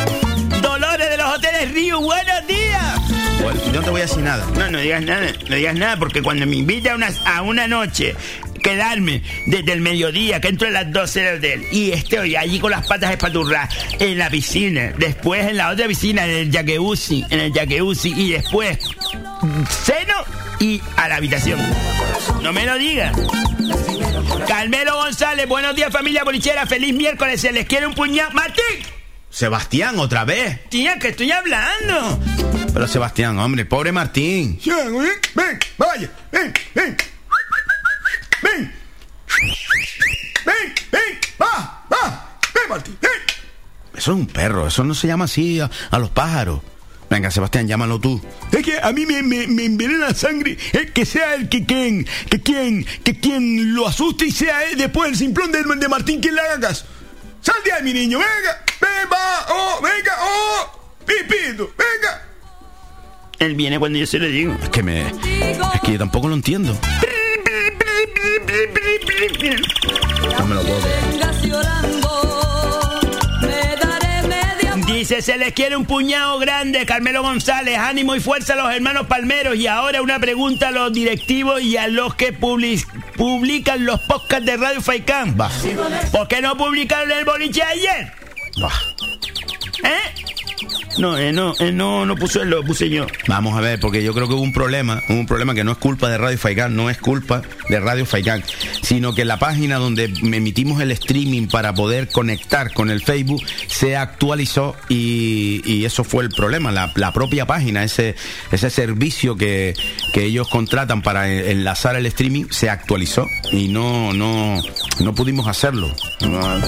S6: Dolores de los hoteles Río, buenos días.
S3: Bueno, no te voy a decir nada.
S6: No, no digas nada, no digas nada, porque cuando me invita a una, a una noche, quedarme desde el mediodía, que entro a las 12 del hotel, y estoy allí con las patas espaturradas en la piscina, después en la otra piscina, en el jacuzzi, en el jacuzzi, y después ceno y a la habitación. No me lo digas. Carmelo González, buenos días familia bolichera, feliz miércoles, se les quiere un puñado. ¡Martín!
S3: Sebastián, otra vez.
S6: Tía, que estoy hablando.
S3: Pero Sebastián, hombre, pobre Martín.
S7: Ven, ven, vaya, ven, ven. Ven. ven, ven, va, va, ven, Martín, ven.
S3: Eso es un perro, eso no se llama así a, a los pájaros. Venga, Sebastián, llámalo tú.
S7: Es que a mí me, me, me envenena la sangre eh, que sea el que quien, que quien, que quien lo asuste y sea él después el simplón de, de Martín quien le haga caso. Sal de ahí, mi niño, venga, ven, va, oh, venga, oh, pipito, venga.
S6: Él viene cuando yo se lo digo.
S3: Es que me. Es que yo tampoco lo entiendo. No me lo puedo
S6: Dice, se les quiere un puñado grande, Carmelo González. Ánimo y fuerza a los hermanos palmeros. Y ahora una pregunta a los directivos y a los que public- publican los podcasts de Radio Faikán. ¿Por qué no publicaron el boliche ayer? ¿Eh? No, eh, no, eh, no, no puso él, lo puse yo.
S3: Vamos a ver, porque yo creo que hubo un problema, un problema que no es culpa de Radio Faikán, no es culpa de Radio Faikán, sino que la página donde emitimos el streaming para poder conectar con el Facebook se actualizó y, eso fue el problema, la, propia página, ese, servicio que, ellos contratan para enlazar el streaming se actualizó y no, pudimos hacerlo. No,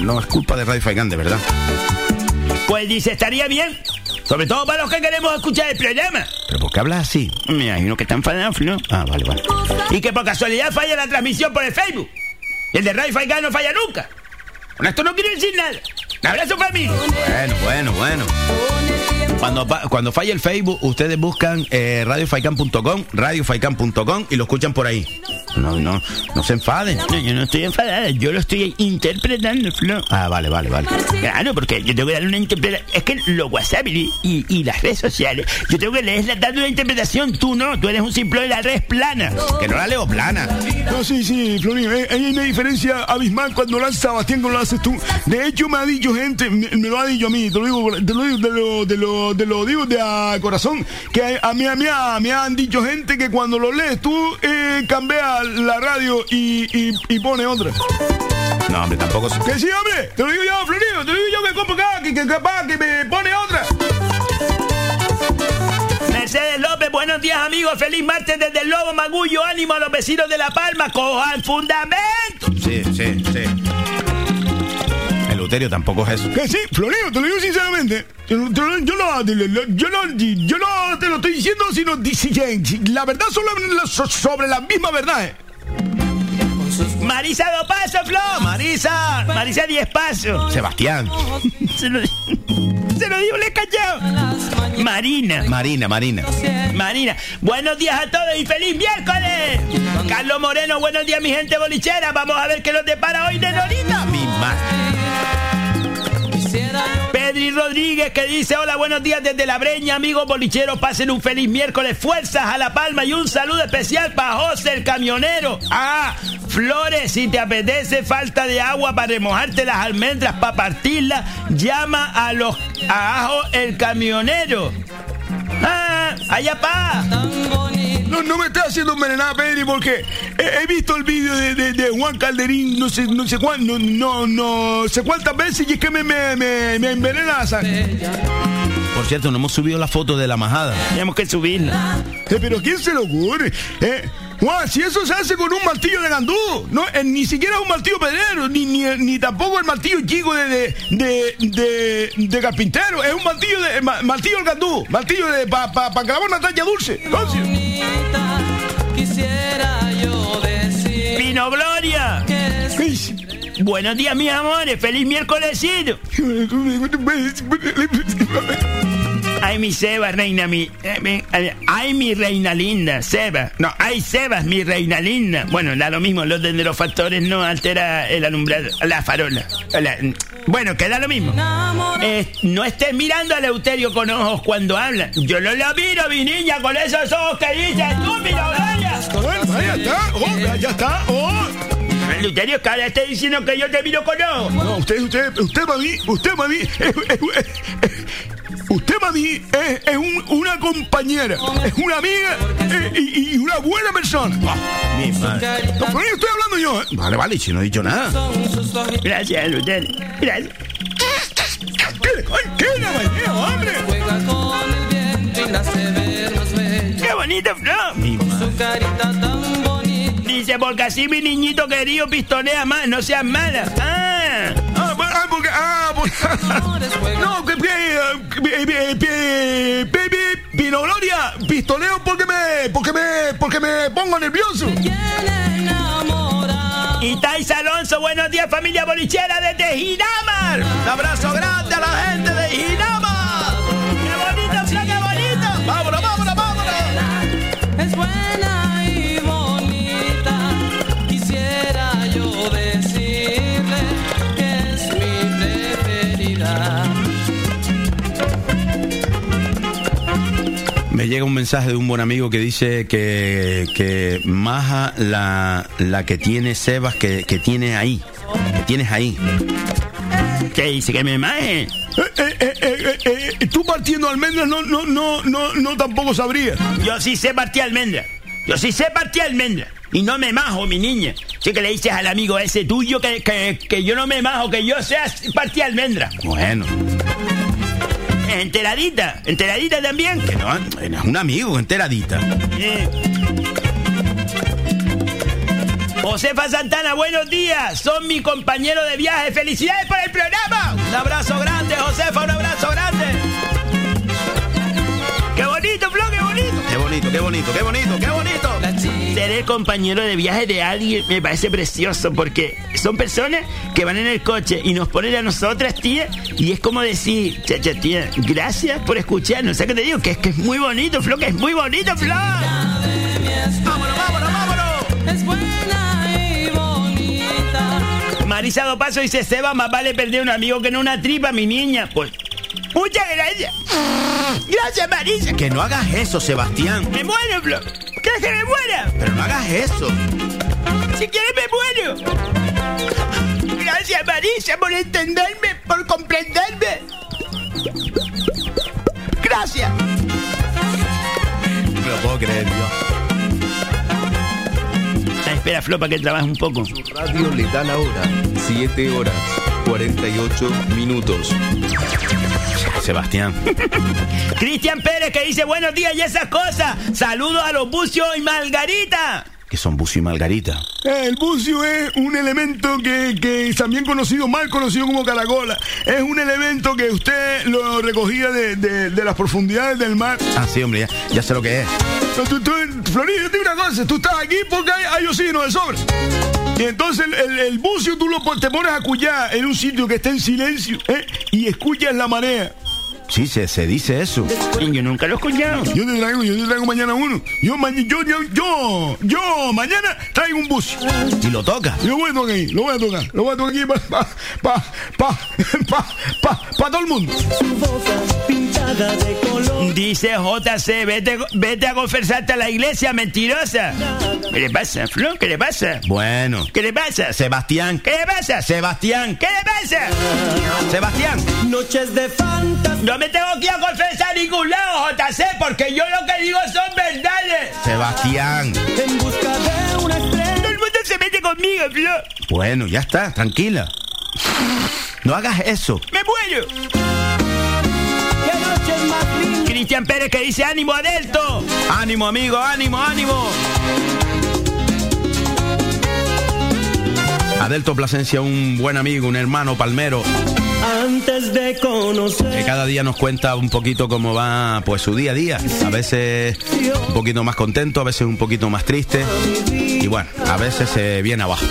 S3: no es culpa de Radio Faikán, de verdad.
S6: Pues dice, estaría bien. Sobre todo para los que queremos escuchar el programa.
S3: ¿Pero por qué hablas así?
S6: Me imagino que están enfadados, ¿no?
S3: Ah, vale, vale.
S6: Y que por casualidad falla la transmisión por el Facebook. Y el de Radio Faikán no falla nunca. Con esto no quiero decir nada. Un abrazo familia.
S3: Bueno, bueno, bueno. Cuando, cuando falla el Facebook, ustedes buscan eh, radiofaikan.com, radiofaikan.com y lo escuchan por ahí. No, no, no se enfaden.
S6: No, yo no estoy enfadada, yo lo estoy interpretando, Flo.
S3: Ah, vale, vale, vale.
S6: Claro, porque yo tengo que darle una interpretación. Es que los WhatsApp y, y- y las redes sociales, yo tengo que leerlas dando una interpretación. Tú no, tú eres un simple de la red plana.
S3: Que no la leo plana.
S7: No, sí, sí, Florín, eh, hay una diferencia abismal cuando lo hace Sebastián como lo haces tú. De hecho, me ha dicho gente, me, me lo ha dicho a mí, te lo digo, te lo digo, te lo, te lo, te lo digo de a corazón, que a mí, a mí, a- me han dicho gente que cuando lo lees tú, eh, cambia la radio y, y, y pone otra.
S3: No, hombre, tampoco. se-
S7: Que sí, hombre, te lo digo yo, Florín, te lo digo yo que compro acá, que, que capaz que me pone otra.
S6: Mercedes López, buenos días amigos, feliz martes desde el Lobo Magullo, ánimo a los vecinos de La Palma, cojan fundamento.
S3: Sí, sí, sí. Tampoco es eso.
S7: Que sí, Florino, te lo digo sinceramente. Yo, no- yo no- yo no, yo te lo estoy diciendo, sino la verdad sobre, la- so- sobre la misma verdad. eh.
S6: Marisa dos pasos, Flo. Marisa, Marisa diez pasos.
S3: Sebastián.
S6: Se lo, se lo digo, le he callado. Marina.
S3: Marina, Marina.
S6: Marina, buenos días a todos y feliz miércoles. Carlos Moreno, buenos días mi gente bolichera. Vamos a ver qué nos depara hoy de.
S3: Mi madre.
S6: Pedri Rodríguez que dice hola, buenos días desde La Breña, amigos bolicheros, pasen un feliz miércoles, fuerzas a La Palma y un saludo especial para José el camionero. Ah, Flores, si te apetece falta de agua para remojarte las almendras, para partirlas, llama a los a Ajo el camionero. Ah, allá pa.
S7: No, no me estás haciendo envenenar, Pedri, porque he, he visto el vídeo de, de- de Juan Calderín, no sé, no sé cuán, no, no, no sé cuántas veces y es que me, me, me, me envenena la sangre.
S3: Por cierto, no hemos subido la foto de la majada.
S6: Tenemos que subirla.
S7: Eh, pero ¿quién se le ocurre? Eh, Juan, si eso se hace con un martillo de gandú, no, eh, ni siquiera un martillo pedrero, ni, ni, ni tampoco el martillo chico de, de, de, de, de carpintero, es un martillo de ma- martillo de gandú, martillo de para pa, pa clavar una talla dulce. Entonces,
S18: Quisiera yo decir
S6: Pino Gloria. Buenos días, mis amores. Feliz miércolesito. Ay, mi Seba, reina mi. eh, eh, Ay, mi reina linda, Seba. No, ay, Sebas, mi reina linda. Bueno, da lo mismo, los de los factores no altera el alumbrado, la farola. La- bueno, queda lo mismo. Eh, no estés mirando a Leuterio con ojos cuando habla. Yo no lo miro, mi niña, con esos ojos que dices tú, Pino Gloria.
S7: bueno, ya está, oh, ya- ya está, oh.
S6: Leuterio, que ahora está diciendo que yo te miro con ojos.
S7: No, usted, usted, usted, mami, usted, mami, usted, mami, es, es un- una compañera, es una amiga eh, y, y una buena persona.
S3: Mi madre.
S7: No, estoy hablando yo, ¿eh?
S3: Vale, vale, si no he dicho nada.
S6: Gracias, Leuterio. Gracias.
S7: ¿Qué, hombre?
S6: ¡Qué bonito, Flo!
S18: Su carita tan bonita
S6: Dice porque así mi niñito querido pistonea más, no seas mala. Ah.
S7: Ah, ah, porque, ah, porque- no, que pie, pie, pie, Pino Gloria, pistoleo porque me, porque me, porque me pongo nervioso.
S6: Y Tais Alonso, buenos días familia bolichera desde Ginamar.
S4: Un abrazo grande a la gente de Ginamar.
S6: ¡Qué bonito, qué bonito!
S3: Llega un mensaje de un buen amigo que dice que, que maja la, la que tiene Sebas que, que tiene ahí. Que tienes ahí.
S6: ¿Qué dice? ¿Que me maje?
S7: Eh, eh, eh, eh, eh, eh, tú partiendo almendras no, no, no, no, no tampoco sabría.
S6: Yo sí sé partir almendra. Yo sí sé partir almendra. Y no me majo, mi niña. Sí que le dices al amigo ese tuyo que, que, que yo no me majo, que yo sé partir almendra.
S3: Bueno,
S6: Enteradita. Enteradita también.
S3: que no, es un amigo, enteradita.
S6: Eh. Josefa Santana, buenos días. Son mi compañero de viaje. ¡Felicidades por el programa!
S4: Un abrazo grande, Josefa, un abrazo grande.
S6: ¡Qué bonito, Flo, qué bonito!
S3: Qué bonito, qué bonito, qué bonito, qué bonito.
S6: Ser el compañero de viaje de alguien me parece precioso porque son personas que van en el coche y nos ponen a nosotras, tía, y es como decir, chacha, tía, gracias por escucharnos. ¿Sabes qué te digo? Que es que es muy bonito, Flo, que es muy bonito, Flo.
S4: Vámonos, vámonos, vámonos.
S18: Es buena y bonita.
S6: Marisa Dopaso dice, Seba, más vale perder un amigo que no una tripa, mi niña. Pues, muchas gracias. Gracias, Marisa.
S3: Que no hagas eso, Sebastián.
S6: Me muero, Flo. ¿Quieres que me muera?
S3: Pero no hagas eso.
S6: Si quieres me muero. Gracias, Marisa, por entenderme, por comprenderme. Gracias.
S3: No lo puedo creer yo.
S6: Ah, espera, Flo, para que trabaje un poco.
S10: Radio le da la hora. 7 horas 48 minutos.
S3: Sebastián.
S6: Cristian Pérez que dice buenos días y esas cosas. Saludos a los bucios y Margarita.
S3: Que son Bucio y Margarita.
S7: El bucio es un elemento que, que también conocido, mal conocido como caracola. Es un elemento que usted lo recogía de, de- de las profundidades del mar.
S3: Ah, sí, hombre, ya, ya sé lo que es.
S7: No, tú, tú, Florida, yo te digo una cosa, tú estás aquí porque hay, hay oxígeno de sobra. Y entonces el, bucio tú lo, te pones a escuchar en un sitio que esté en silencio ¿eh? y escuchas la marea.
S3: Sí, se, se dice eso.
S6: Yo nunca lo he escuchado.
S7: Yo te traigo, yo te traigo mañana uno. Yo, ma- yo, yo, yo, yo mañana traigo un bucio.
S3: Y lo toca.
S7: Lo voy a tocar ahí, lo voy a tocar, lo voy a tocar aquí para pa, pa, pa, pa, pa, pa todo el mundo.
S6: Dice JC, vete, vete a confesarte a la iglesia, mentirosa. ¿Qué le pasa, Flo? ¿Qué le pasa?
S3: Bueno.
S6: ¿Qué le pasa?
S3: Sebastián.
S6: ¿Qué le pasa?
S3: Sebastián.
S6: ¿Qué le pasa?
S3: Sebastián.
S18: Noches de fantasía.
S6: No me tengo que ir a confesar a ningún lado, JC, porque yo lo que digo son verdades.
S3: Sebastián.
S18: En busca de una estrella.
S6: Todo el mundo se mete conmigo, Flo.
S3: Bueno, ya está, tranquila. No hagas eso.
S6: ¡Me muero! Cristian Pérez que dice ánimo Adelto.
S3: Ánimo, amigo, ánimo, ánimo. Adelto Plasencia, un buen amigo, un hermano palmero,
S18: Antes de conocer.
S3: que cada día nos cuenta un poquito cómo va pues su día a día. A veces un poquito más contento, a veces un poquito más triste. Y bueno, a veces se viene abajo.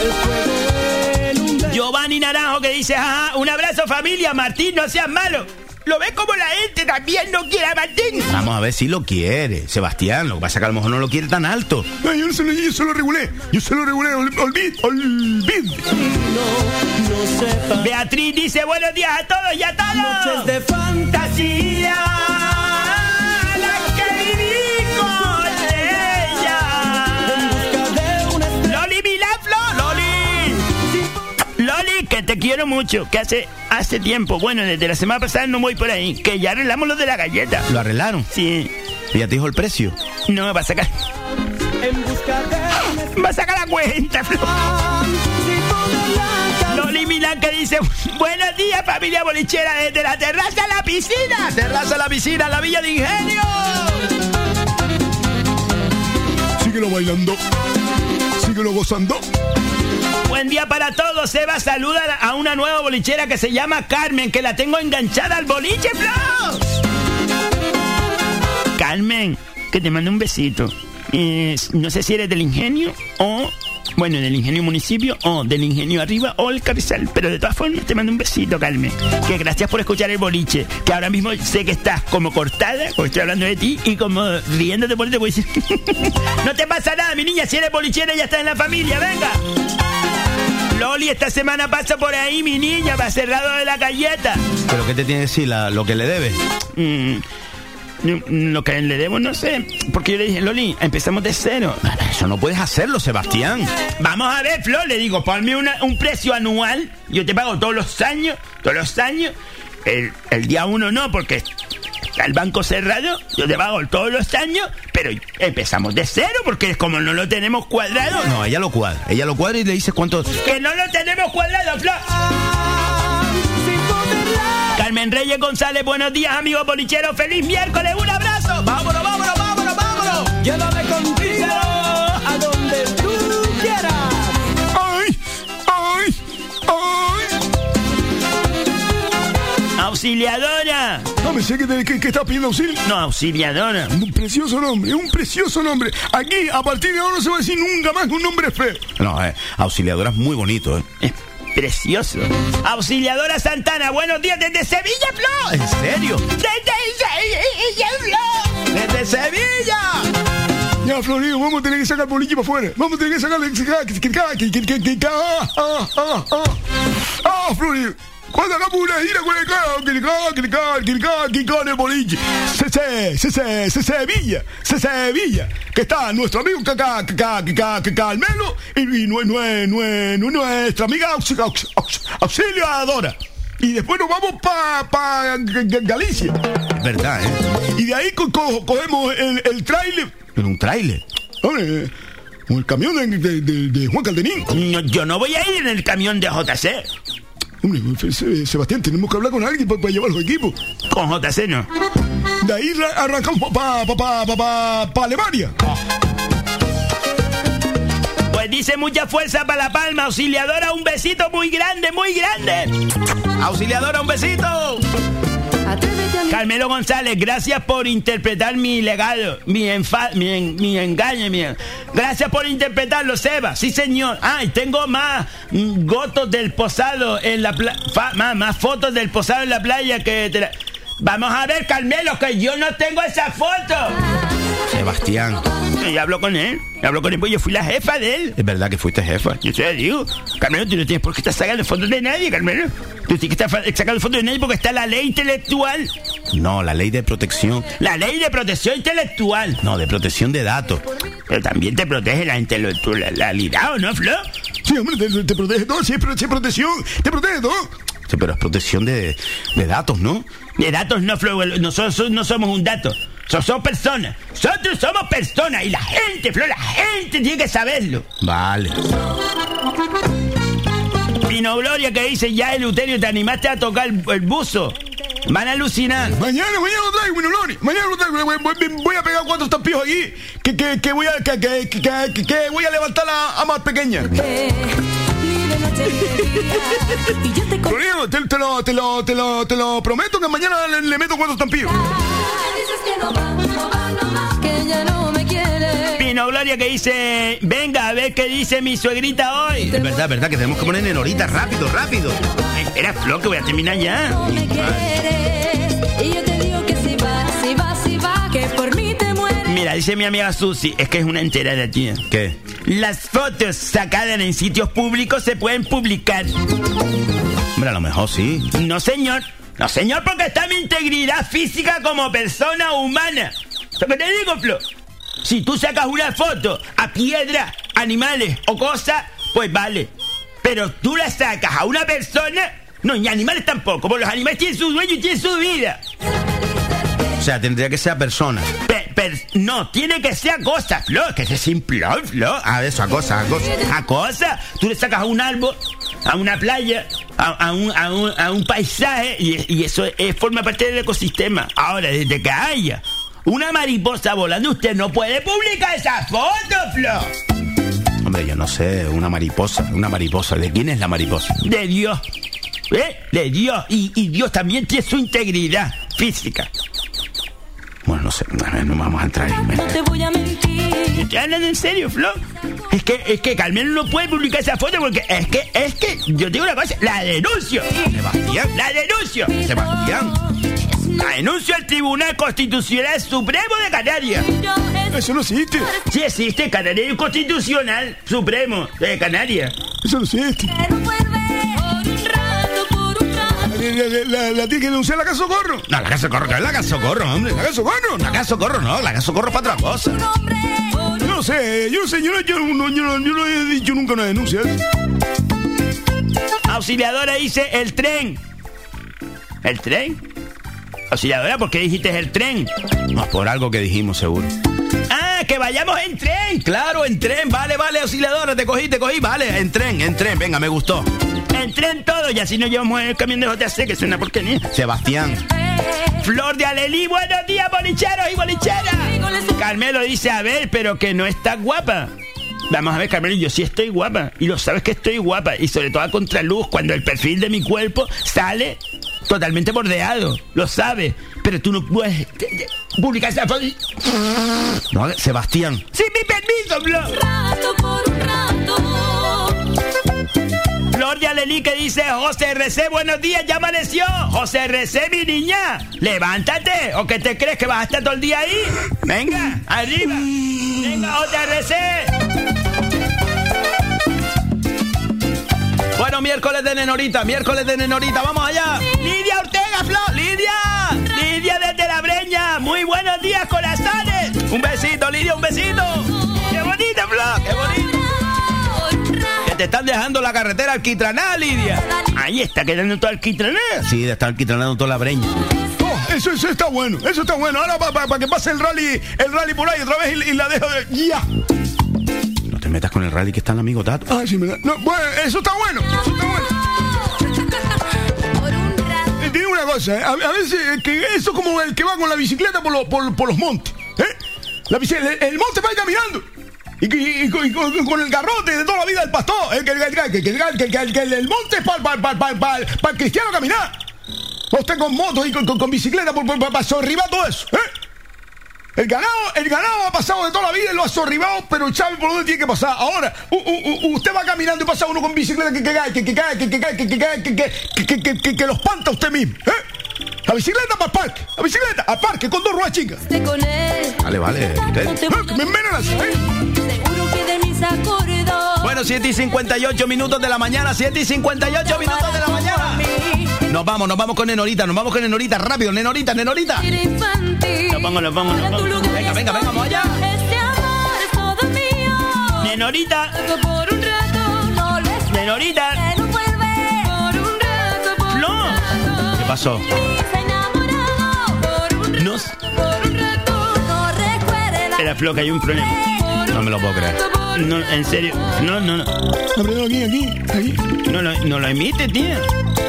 S6: Giovanni Naranjo que dice, ajá, un abrazo familia, Martín, no seas malo. ¿Lo ves como la gente también no quiere a Martín?
S3: Vamos a ver si lo quiere, Sebastián. Lo que pasa es que a lo mejor no lo quiere tan alto.
S7: No, yo, se lo, yo se lo regulé, yo se lo regulé, ol- olvid, olvid.
S18: No sepa.
S6: Beatriz dice, buenos días a todos y a
S18: Noches
S6: todos.
S18: de fantasía.
S6: Que te quiero mucho, que hace, hace tiempo, bueno, desde la semana pasada no voy por ahí, que ya arreglamos lo de la galleta.
S3: ¿Lo arreglaron?
S6: Sí,
S3: ¿Y ya te dijo el precio?
S6: no, va a sacar,
S18: En busca de una
S6: va a sacar la cuenta, Flo. Loli Milán que dice, buenos días familia bolichera, desde la terraza a la piscina.
S3: Terraza la piscina, la villa de ingenio.
S7: Síguelo bailando, síguelo gozando.
S6: Buen día para todos. Seba saluda a una nueva bolichera que se llama Carmen, que la tengo enganchada al boliche, Flo. Carmen, que te mando un besito. No sé si eres del ingenio o, bueno, del ingenio municipio o del ingenio arriba o el carrizal. Pero de todas formas te mando un besito, Carmen. Que gracias por escuchar el boliche. Que ahora mismo sé que estás como cortada, porque estoy hablando de ti, y como riéndote por a decir. no te pasa nada, mi niña. Si eres bolichera ya estás en la familia. Venga. Loli, esta semana pasa por ahí, mi niña, va cerrado de la galleta.
S3: ¿Pero qué te tiene que decir la- lo que le debe?
S6: Mm, mm, lo que le debo, no sé. Porque yo le dije, Loli, empezamos de cero.
S3: Eso no puedes hacerlo, Sebastián.
S6: Vamos a ver, Flor, le digo, ponme una- un precio anual. Yo te pago todos los años, todos los años. El, el día uno no, porque está el banco cerrado. Yo te pago todos los años, pero empezamos de cero, porque como no lo tenemos cuadrado.
S3: No, ella lo cuadra. Ella lo cuadra y le dice cuánto.
S6: ¡Que no lo tenemos cuadrado, Flor! Carmen Reyes González, buenos días, amigos bolicheros. ¡Feliz miércoles! ¡Un abrazo! ¡Vámonos, vámonos, vámonos, vámonos! ¡Auxiliadora!
S7: No me sé que, te- que, que estás pidiendo auxilio.
S6: No, auxiliadora.
S7: Un precioso nombre, un precioso nombre. Aquí, a partir de ahora, no se va a decir nunca más un nombre feo.
S3: No, eh, auxiliadora es muy bonito, ¿eh?
S6: Es precioso. Auxiliadora Santana, buenos días desde Sevilla, Flor.
S3: ¿En serio?
S6: Desde Sevilla, Flor. Desde Sevilla.
S7: Ya, Florido, vamos a tener que sacar boliche para afuera. Vamos a tener que sacarle. Ah, ah, ah. Ah, Florido. Cuando hagamos una gira con el carro, que el carro, que el carro, que el que el boliche. Se, se, se, se, se, Sevilla, se, Sevilla. Que está nuestro amigo Caca, Caca, Caca, Caca, Carmelo y, y nue- nue- nue- nue- nuestra amiga Aux- Aux- Aux- Auxiliadora. Y después nos vamos para pa, Galicia.
S3: Verdad, ¿eh?
S7: Y de ahí co- co- cogemos el, el tráiler.
S3: En un tráiler.
S7: Hombre, con el camión de, de- de- de Juan Calderín.
S6: No, yo no voy a ir en el camión de JC.
S7: Sebastián, tenemos que hablar con alguien para, llevar los equipos.
S6: Con JC no.
S7: De ahí ra- arrancamos para pa, pa, pa, pa- pa Alemania.
S6: Pues dice mucha fuerza para La Palma. Auxiliadora, un besito muy grande, muy grande. Auxiliadora, un besito. Carmelo González, gracias por interpretar mi legado, mi, mi, mi engaño, mi Gracias por interpretarlo, Seba. Sí, señor. Ay, tengo más mm, gotos del posado en la playa. Más, más fotos del posado en la playa que... te la- Vamos a ver, Carmelo, que yo no tengo esa foto.
S3: Sebastián.
S6: Y hablo con él. Y hablo con él, pues yo fui la jefa de él.
S3: Es verdad que fuiste jefa.
S6: Yo te digo. Carmelo, tú no tienes por qué estar sacando fotos de nadie, Carmelo. Tú tienes que estar sacando fotos de nadie porque está la ley intelectual.
S3: No, la ley de protección.
S6: La ley de protección intelectual.
S3: No, de protección de datos.
S6: Pero también te protege la intelectualidad, ¿o no, Flo?
S7: Sí, hombre, te, te protege todo. Sí, pero sí, protección. Te protege todo.
S3: Sí, pero es protección de, de datos, ¿no?
S6: De datos no, Flo. Nosotros no somos un dato. Nosotros somos personas. Nosotros somos personas. Y la gente, Flo, la gente tiene que saberlo.
S3: Vale.
S6: Pino Gloria que dice, ya Eleuterio, te animaste a tocar el, el buzo. Van a alucinar.
S7: Mañana, mañana lo traigo, Winoloni. Mañana lo traigo. Voy, voy- voy a pegar cuatro tampijos aquí. Que, que, que voy a, que, que, que, que- que voy a levantar a, a más pequeña. Te, te lo, te, lo, te, lo, te lo prometo que mañana le, le meto cuatro tampijos.
S6: Pino Gloria que dice, venga a ver qué dice mi suegrita hoy.
S3: Es verdad, es verdad que tenemos que poner en horita rápido, rápido.
S6: Espera, Flo, que voy a terminar ya.
S19: Y yo te digo que si va, si va, si va,
S6: Mira, dice mi amiga Susi, es que es una entera de tía.
S3: ¿Qué?
S6: Las fotos sacadas en sitios públicos se pueden publicar.
S3: Hombre, a lo mejor sí.
S6: No, señor. No, señor, porque está mi integridad física como persona humana. ¿Lo que te digo, Flo? Si tú sacas una foto a piedra, animales o cosas, pues vale. Pero tú la sacas a una persona, no, ni animales tampoco, porque los animales tienen su dueño y tienen su vida.
S3: O sea, tendría que ser persona.
S6: No, tiene que ser a cosas, Flo, que se simplón, Flo.
S3: A eso, a cosas, a cosas.
S6: A cosas. Tú le sacas a un árbol, a una playa, a, a un, a un- a un paisaje y, y eso es, forma parte del ecosistema. Ahora, desde que haya una mariposa volando, usted no puede publicar esa foto, Flo.
S3: Hombre, yo no sé, una mariposa, una mariposa. ¿De quién es la mariposa?
S6: De Dios. ¿Eh? De Dios. Y, y Dios también tiene su integridad física.
S3: Bueno, no sé, no, vamos a entrar ahí.
S19: No te voy a mentir.
S6: Hablando en serio, Flo. Es que, es que Carmen no puede publicar esa foto porque es que, es que, yo digo una cosa, la denuncio.
S3: Sebastián.
S6: La denuncio.
S3: Sebastián.
S6: La denuncio al Tribunal Constitucional Supremo de Canarias.
S7: Eso no existe.
S6: Sí existe, Canarias Constitucional Supremo de Canarias.
S7: Eso no existe. La, la, tiene que denunciar la casa socorro.
S3: No, la casa socorro, la casa socorro, hombre.
S7: La casa socorro.
S3: La casa socorro, no, la casa socorro para otra cosa.
S7: Yo no sé, yo no sé, yo no, yo no, yo no- yo no he dicho nunca una denuncia.
S6: Auxiliadora dice el tren. ¿El tren? Auxiliadora, ¿por qué dijiste el tren?
S3: No, por algo que dijimos, seguro.
S6: Ah, que vayamos en tren.
S3: Claro, en tren, vale, vale, auxiliadora, te cogí, te cogí, vale, en tren, en tren, venga, me gustó.
S6: En tren todo, y así nos llevamos en el camión de JC, que es una porquería.
S3: Sebastián.
S6: Flor de Alelí, buenos días, bolicheros y bolicheras. Carmelo dice, a ver, pero que no está guapa. Vamos a ver, Carmelo, yo sí estoy guapa. Y lo sabes que estoy guapa. Y sobre todo a contraluz, cuando el perfil de mi cuerpo sale totalmente bordeado. Lo sabes. Pero tú no puedes te- te- publicar esa foto.
S3: No, Sebastián.
S6: Sin mi permiso, Flor.
S19: Rato por un rato.
S6: Flor de Alelí que dice, José RC, buenos días, ya amaneció. José RC, mi niña, levántate. ¿O que te crees que vas a estar todo el día ahí? Venga, arriba. Venga, José RC.
S3: Bueno, miércoles de Nenorita, miércoles de Nenorita, vamos allá.
S6: Lidia Ortega, Flor. Lidia. Lidia desde la Breña. Muy buenos días, corazones. Un besito, Lidia, un besito. Qué bonita, Flor. Qué bonita. Te están dejando la carretera alquitraná, Lidia. Ahí está quedando todo alquitraná.
S3: Sí, de estar alquitranando toda la breña.
S7: Oh, eso, eso está bueno, eso está bueno. Ahora para que pase el rally, el rally por ahí otra vez y, y la dejo de. ¡Ya!
S3: No te metas con el rally que está el amigo Tato.
S7: Ah, sí, me da- no, bueno, eso está bueno, eso está bueno. Tiene una cosa, ¿eh? a, a veces eh, que eso es como el que va con la bicicleta por, los- por, por los montes. ¿eh? La el, el monte va caminando. Y, con, el garrote de toda la vida del pastor. que- que el monte es para el cristiano caminar. Usted con motos y con, con- con bicicleta para sorribar todo eso. ¿eh? El ganado, el ganado ha pasado de toda la vida y lo ha sorribado, pero sabe por dónde tiene que pasar. Ahora, usted va caminando y pasa uno con bicicleta que que cae, que que cae, que cae, que que cae, que que que que que que lo espanta usted mismo. ¿eh? La bicicleta para el parque, la bicicleta al parque con dos ruedas
S19: él.
S3: Vale, vale. ¿qué?
S7: Que Me envenenas, ¿eh?
S19: Seguro que de mis acuerdos.
S3: Bueno, 7 y 58 minutos de la mañana, 7 y 58 minutos de la mañana. Nos vamos, nos vamos con Nenorita, nos vamos con Nenorita, rápido, Nenorita, Nenorita.
S19: Era infantil.
S6: Lo pongo, lo pongo, lo
S19: Ahora tu
S6: pongo.
S19: lugar
S3: Venga, venga, venga, vamos allá.
S19: Este amor es todo mío.
S6: Nenorita,
S19: por un rato. No
S6: Nenorita.
S19: que no vuelve. Por la
S6: espera, Flo, que hay un problema.
S3: No me lo puedo creer.
S6: No, en serio. No, no, no.
S7: Apretado aquí, aquí, aquí.
S6: No lo, no lo emite, tío.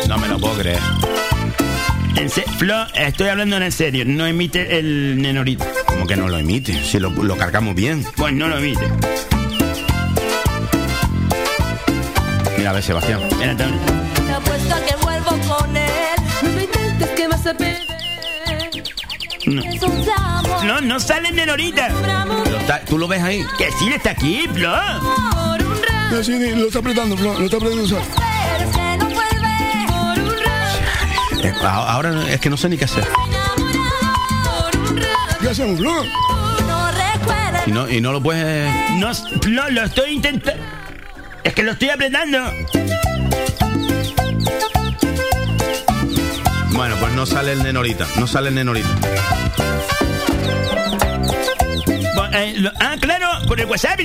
S3: No me lo puedo creer.
S6: En se- Flo, estoy hablando en serio. No emite el nenorita.
S3: Como que no lo emite, si lo, lo cargamos bien.
S6: Pues no lo emite.
S3: Mira, a ver, Sebastián.
S6: Espérate.
S19: Te apuesto a que vuelvo con él. No me intentes que vas a perder.
S6: No. No, no sale nenorita.
S3: Pero está- ¿Tú lo ves ahí?
S6: Que sí está aquí, Flo.
S19: Por un rato.
S7: No, sí, lo está apretando, Flo, lo está apretando.
S3: Eh, ahora es que no sé ni qué hacer.
S7: ¿Qué hacemos, Flo?
S3: Y no, y no lo puedes...
S6: No, Flo, lo estoy intentando. Es que lo estoy apretando.
S3: Bueno, pues no sale el Nenorita, no sale el Nenorita.
S6: Eh, lo- ah, claro, por el WhatsApp.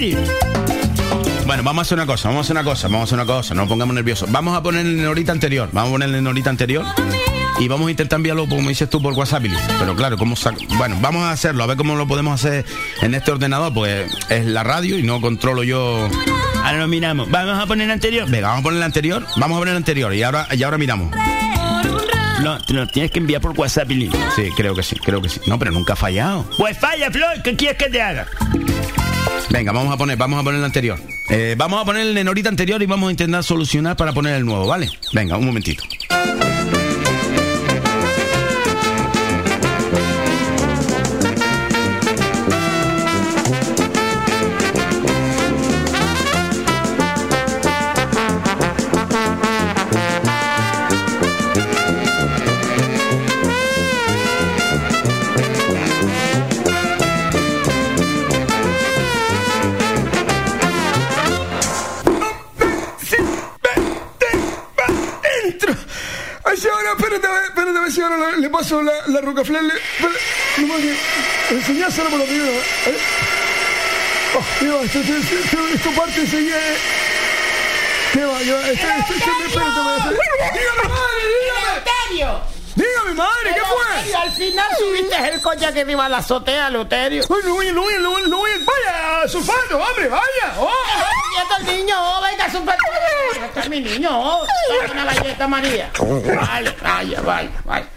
S3: Bueno, vamos a hacer una cosa, vamos a hacer una cosa, vamos a hacer una cosa, no nos pongamos nerviosos. Vamos a poner el Nenorita anterior, vamos a poner el Nenorita anterior y vamos a intentar enviarlo, como dices tú, por WhatsApp. Pero claro, ¿cómo sac- Bueno, vamos a hacerlo, a ver cómo lo podemos hacer en este ordenador, pues es la radio y no controlo yo...
S6: Ahora lo miramos. Vamos a poner el anterior.
S3: Venga, vamos a poner el anterior, vamos a poner el anterior y ahora, y ahora miramos.
S6: Flo, te lo tienes que enviar por WhatsApp.
S3: Sí, creo que sí, creo que sí. No, pero nunca ha fallado.
S6: Pues falla, Flo. ¿Qué quieres que te haga?
S3: Venga, vamos a poner, vamos a poner el anterior. Eh, vamos a poner el nenorita anterior y vamos a intentar solucionar para poner el nuevo, ¿vale? Venga, un momentito.
S7: Paso la, la rocaflor. Le, espérate, nomás que enseñárselo por lo primero. ¿eh? Oh, Dios, esto, esto, esto, esto parte enseguida. eh. ¿Qué va? Yo, esto, esto, esto, espérate, espérate. Dígame, madre, dígame. Dígame, madre, ¿qué fue?
S16: Al final subiste el coche que iba a la azotea, Eleuterio.
S7: Uy, voy, voy, no voy, no voy. Vaya, sulfato, hombre, vaya. Oh.
S16: Quieto el niño, oh, venga, su Este es mi niño, oh. Una galleta, María. Vale, vaya, vaya, vaya.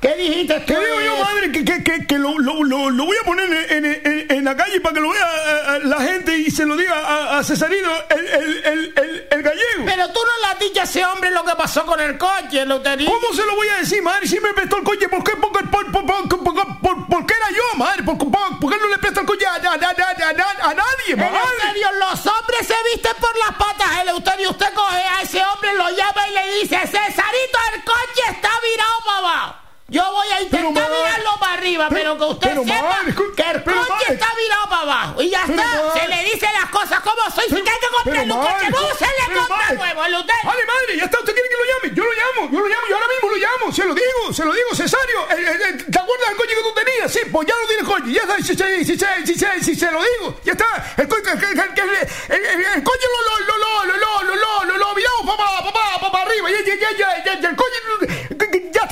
S16: ¿Qué dijiste
S7: ¿Qué
S16: tú?
S7: digo yo, madre? Que, que, que, que lo, lo, lo, lo voy a poner en, en, en, en la calle para que lo vea eh, eh, la gente y se lo diga a, a Cesarino, el, el, el, el, gallego.
S16: Pero tú no le has dicho a ese hombre lo que pasó con el coche, Eleuterio.
S7: ¿Cómo se lo voy a decir, madre? Si me prestó el coche, ¿por qué, por, qué- por, por, por, qué era yo, madre? ¿Por, qué no le presta el coche a, a, a, a, a- a nadie, madre?
S16: Eleuterio, los hombres se visten por las patas, Eleuterio. Usted coge a ese hombre, lo llama y le dice, Cesarito, el coche está virado abajo. Yo voy a intentar
S7: madre,
S16: virarlo para arriba, pero, que usted
S7: pero,
S16: sepa
S7: madre,
S16: que el coche está virado para abajo. Y ya está,
S7: madre.
S16: se le dice las cosas como soy. Si que comprarle un coche, no se le compra nuevo, Eleuterio.
S7: Vale, madre, ya está. ¿Usted quiere que lo llame? Yo lo llamo, yo lo llamo, yo ahora mismo lo llamo. Se lo digo, se lo digo, Cesario. ¿Te acuerdas del coche que tú tenías? Sí, pues ya no tienes coche. Ya está, si, si, si, si, si, si, si se lo digo. Ya está. El coche, el, el, el, coche lo, lo, lo, lo, lo, lo, lo, lo, lo, lo, viramos para, para, para, para arriba. Ya, ya, ya, ya, ya, ya, el coche, ya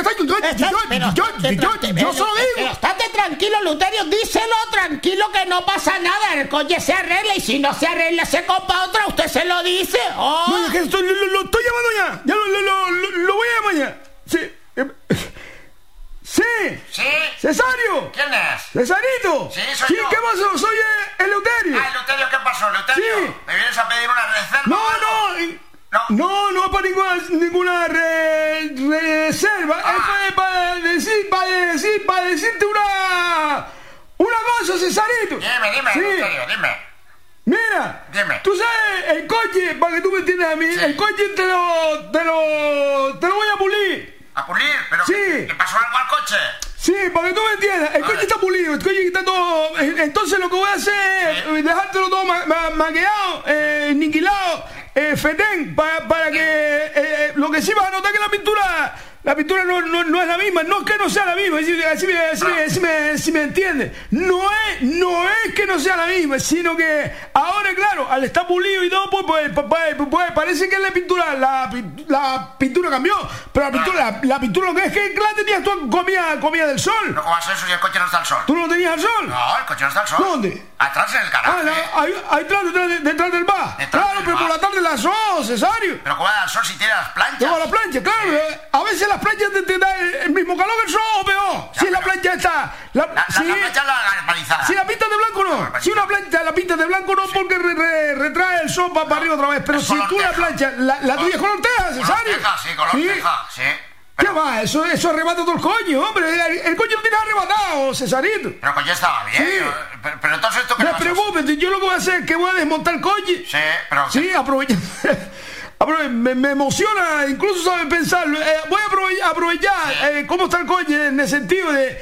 S7: está, hombre. Ya está. Yo, yo, yo, yo,
S16: estate
S7: yo,
S16: tranqui-
S7: yo se lo
S16: pero
S7: digo.
S16: estate tranquilo, Luterio, díselo tranquilo que no pasa nada, el coche se arregla y si no se arregla se compra otra, usted se lo dice. Oh.
S7: No, es que estoy- lo, lo- estoy llamando ya. Ya lo, lo, lo, lo, lo voy a llamar ya. Sí. eh, Sí.
S20: ¿Sí?
S7: Cesario.
S20: ¿Quién es?
S7: Cesarito.
S20: Sí, soy yo.
S7: ¿Qué pasó? Soy eh, Eleuterio.
S20: Ah, Eleuterio, ¿qué pasó, Eleuterio?
S7: Sí.
S20: ¿Me vienes a pedir una reserva?
S7: No, no. No, no es para ninguna, ninguna re- reserva.
S20: Ah.
S7: Es para, decir, para decir, para decirte una, una cosa, Cesarito.
S20: Dime, dime,
S7: Sí.
S20: Eleuterio, dime.
S7: Mira,
S20: Dime.
S7: tú sabes, el coche, para que tú me entiendas a mí, el coche te lo, te lo, te lo voy a pulir.
S20: ¿A pulir? ¿Pero
S7: Sí.
S20: qué, qué pasó algo al coche?
S7: Sí, para que tú me entiendas, el coche está pulido, el coche está todo... eh, Entonces lo que voy a hacer es dejártelo todo ma- ma- maquillado, eh, niquilado, eh, fetén, para, para que... eh, eh, lo que sí vas a notar que la pintura... La pintura no, no, no es la misma, no es que no sea la misma, así, me- así me- así me, así me entiende. No es, no es que no sea la misma, sino que ahora, claro, al estar pulido y todo, pues, pues, pues, pues, pues, parece que la pintura, la, la pintura cambió, pero la pintura, la, la pintura lo que es que la tenías tú comida, comida del sol.
S20: ¿Cómo va a ser eso si el coche no está al sol?
S7: ¿Tú no lo tenías al sol?
S20: No, el coche no está al sol.
S7: ¿Dónde?
S20: Atrás en el garaje.
S7: Ah, ahí, ahí atrás, detrás, de- detrás del bar.
S20: Detrás
S7: claro,
S20: del
S7: pero
S20: bar.
S7: por la tarde las dos, Cesario.
S20: Pero ¿cómo va al sol si tiene las planchas?
S7: Tengo la plancha, claro. eh, A veces las planchas te, te dan el, el mismo calor que el sol o peor. si la plancha está. La,
S20: La, la,
S7: si,
S20: la plancha la galvanizada.
S7: si la pintas de blanco no. Si una plancha la pintas de blanco no porque re- re- retrae el sol para, para arriba otra vez. Pero si tú la
S20: teja.
S7: plancha, la, la tuya es color teja,
S20: teja, sí, color
S7: Sí.
S20: teja, sí.
S7: ¿Qué va? Eso, eso arrebata todo el coño, hombre. El, el coño lo tienes arrebatado, Cesarito.
S20: Pero coche estaba bien.
S7: Sí.
S20: Pero, pero entonces esto que
S7: No te preocupes, yo lo que voy a hacer es que voy a desmontar el coche.
S20: Sí, pero...
S7: Sí, aprovecha. aprove- me, emociona, incluso sabe pensarlo. Eh, voy a aprove- aprovechar eh, cómo está el coche en el sentido de,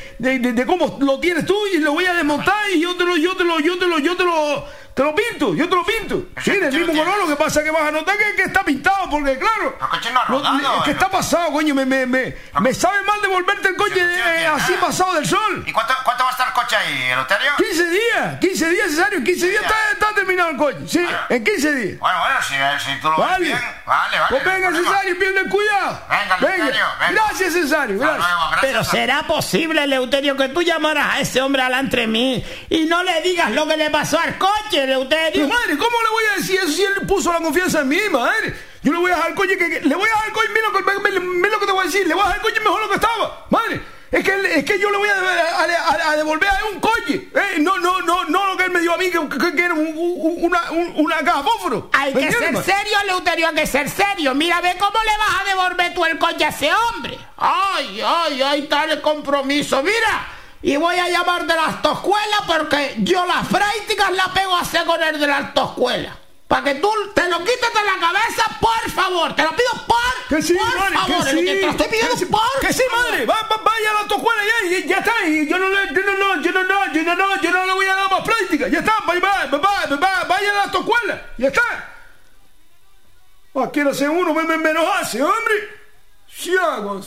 S7: de- cómo lo tienes tú y lo voy a desmontar y yo te lo, yo te lo, yo yo te lo, te lo pinto, yo te lo pinto. Sí, del mismo color, lo que pasa es que vas a notar que, que está pintado, porque claro.
S20: El coche no ha
S7: lo-
S20: rodado,
S7: es que
S20: eh.
S7: está pasado, coño, me, me, me, me sabe mal devolverte el coche eh, así pasado del sol.
S20: ¿Y cuánto, cuánto va a estar el coche ahí, Eleuterio?
S7: 15 días, 15 días, Cesario, en 15 días está, está terminado el coche. Sí, en 15 días.
S20: Bueno, bueno, si, si tú lo ves
S7: Vale.
S20: bien. Vale, vale.
S7: Pues venga. Cesario, pierde el cuidado.
S20: Venga, venga.
S7: Gracias, Cesario. Gracias.
S20: luego, gracias.
S16: Pero será posible, Eleuterio, que tú llamaras a ese hombre al entre mí y no le digas lo que le pasó al coche, Eleuterio.
S7: madre, ¿cómo le voy a decir eso si él puso la confianza en mí, madre? Yo le voy a dejar el coche que, que- le voy a dejar el coche, mira, lo que- mira, lo que te voy a decir, le voy a dejar el coche mejor lo que estaba, madre. Es que, él- es que yo le voy a, a- a- a devolver a él un coche. eh, no, no, no, no lo que él me dio a mí, que, que- que era un, un- una, un- una caja fósforo.
S16: Hay
S7: ¿Me
S16: que ser serio, Leuterio, hay que ser serio. Mira, ve cómo le vas a devolver tú el coche a ese hombre. Ay, ay, ay, tal el compromiso. Mira, y voy a llamar de la autoescuela porque yo las prácticas las pego a hacer con el de la autoescuela. Para que tú te lo quites de la cabeza, por favor. Te lo pido por,
S7: Que sí,
S16: por
S7: madre,
S16: favor.
S7: que sí.
S16: que te lo estoy pidiendo
S7: que
S16: por
S7: que sí, madre. Va, va- vaya a la autoescuela ya, y ya está. Y yo no le, yo no, no, yo no, no, yo no, no, yo no le voy a dar más práctica. Ya está, vaya, vaya, vaya, vaya, vaya a la autoescuela. Ya está. Aquí no sé uno, me, me, me enojase, hombre. Ciagos.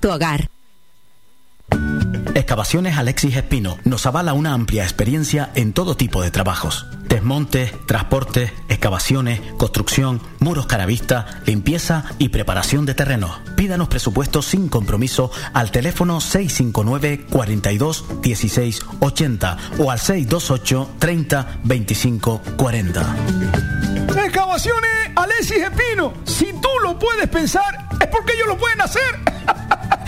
S12: tu hogar.
S13: Excavaciones Alexis Espino nos avala una amplia experiencia en todo tipo de trabajos. Desmontes, transportes, excavaciones, construcción, muros caravista, limpieza y preparación de terrenos. Pídanos presupuestos sin compromiso al teléfono 659 42 16 80 o al 628 30 25 40.
S7: Excavaciones Alexis Espino. Si tú lo puedes pensar, es porque ellos lo pueden hacer.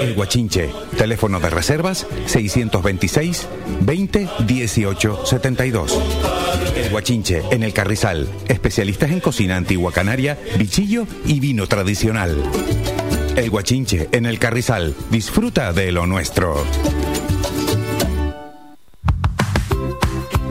S21: El Guachinche, teléfono de reservas 626 20 18 72. El Guachinche, en el Carrizal, especialistas en cocina antigua canaria, bichillo y vino tradicional. El Guachinche, en el Carrizal, disfruta de lo nuestro.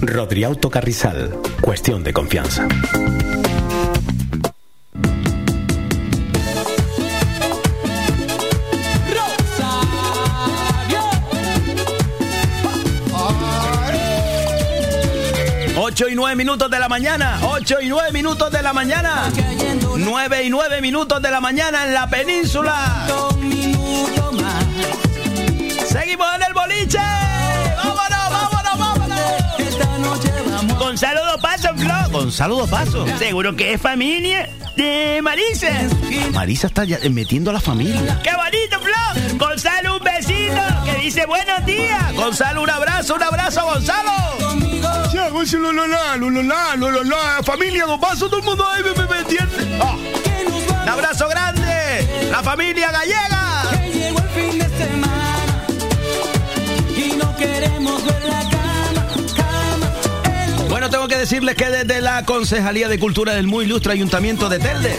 S22: Rodriauto Carrizal. Cuestión de confianza.
S4: Ocho y nueve minutos de la mañana. 8 y 9 minutos de la mañana. 9 y 9 minutos de la mañana en la península. Seguimos en el boliche.
S6: Gonzalo Dos Pasos. Seguro que es familia de Marisa.
S4: Marisa está ya metiendo a la familia.
S6: ¡Qué bonito, Flo! Gonzalo, un besito que dice buenos días.
S4: Gonzalo, un abrazo, un abrazo, Gonzalo.
S7: Ya, Gonzalo, lo, la, lo, lo, la, lo, lo, la, familia, dos pasos, todo el mundo ahí me, me, me entiende. Ah.
S4: Un abrazo grande. La familia gallega.
S11: Que llegó el fin de semana
S4: tengo que decirles que desde la Concejalía de Cultura del Muy Ilustre Ayuntamiento de Telde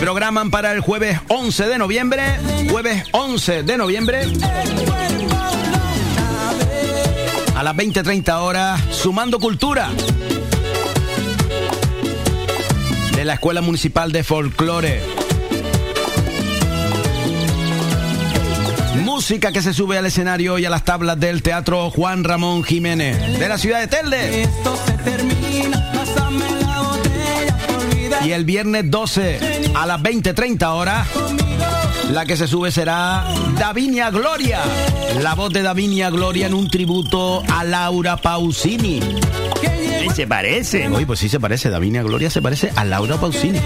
S3: Programan para el jueves 11 de noviembre. Jueves 11 de noviembre. A las 20.30 horas, Sumando Cultura. De la Escuela Municipal de Folclore. Música que se sube al escenario y a las tablas del Teatro Juan Ramón Jiménez. De la ciudad de Telde. Y el viernes 12 a las 20.30 horas, la que se sube será Davinia Gloria. La voz de Davinia Gloria en un tributo a Laura Pausini.
S6: Se parece.
S3: Oye, pues sí se parece. Davinia Gloria se parece a Laura Pausini.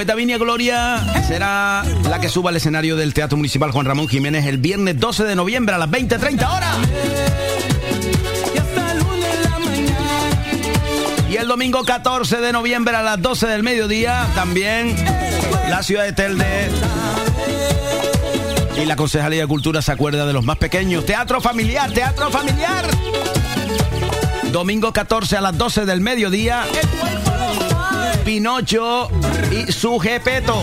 S3: Pues Davinia Gloria será la que suba al escenario del Teatro Municipal Juan Ramón Jiménez el viernes 12 de noviembre a las 20.30 horas. Y el domingo 14 de noviembre a las 12 del mediodía, también la ciudad de Telde. Y la Concejalía de Cultura se acuerda de los más pequeños. Teatro familiar, teatro familiar. Domingo 14 a las 12 del mediodía. Pinocho y su Gepeto.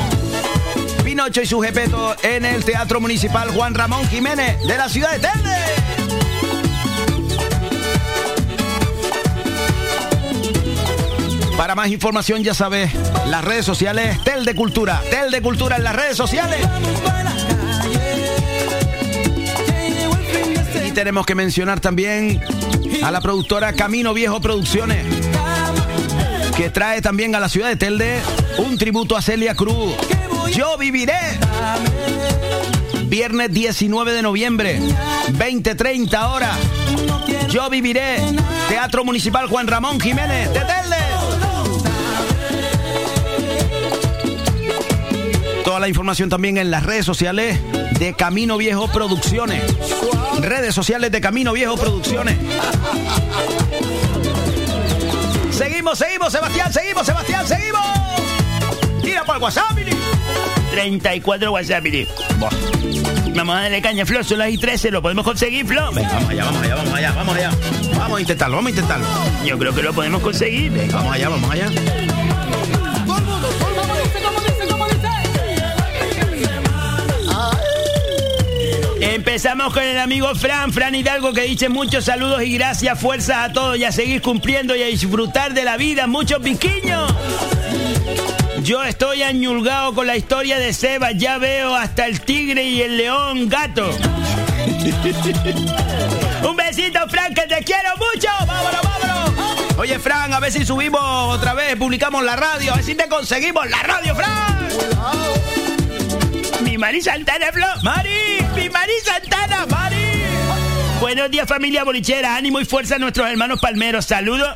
S3: Pinocho y su Gepeto en el Teatro Municipal Juan Ramón Jiménez de la ciudad de Telde. Para más información, ya sabes, las redes sociales, Tel de Cultura, Tel de Cultura en las redes sociales. Y tenemos que mencionar también a la productora Camino Viejo Producciones, que trae también a la ciudad de Telde un tributo a Celia Cruz. Yo viviré. Viernes 19 de noviembre, 20-30 horas. Yo viviré. Teatro Municipal Juan Ramón Jiménez de Telde. Toda la información también en las redes sociales de Camino Viejo Producciones. Redes sociales de Camino Viejo Producciones. Seguimos, seguimos, Sebastián, seguimos, Sebastián, seguimos. Tira por el WhatsApp, mini.
S6: 34 WhatsApp. Vamos a darle caña, Flor, son las y 13, ¿lo podemos conseguir, Flor?
S3: Venga, vamos allá, vamos allá, vamos allá, vamos allá. Vamos a intentarlo, vamos a intentarlo.
S6: Yo creo que lo podemos conseguir. Venga.
S3: Vamos allá, vamos allá.
S6: Empezamos con el amigo Fran, Fran Hidalgo, que dice muchos saludos y gracias, fuerzas a todos y a seguir cumpliendo y a disfrutar de la vida. Muchos piquiños. Yo estoy añulgado con la historia de Seba, ya veo hasta el tigre y el león gato. Un besito, Fran, que te quiero mucho. Vámonos, vámonos.
S3: Oye, Fran, a ver si subimos otra vez, publicamos la radio, a ver si te conseguimos la radio, Fran.
S6: Mi Mari Santana, Flo. Mari, mi Mari Santana, Mari. Buenos días, familia bolichera. Ánimo y fuerza a nuestros hermanos palmeros. Saludos.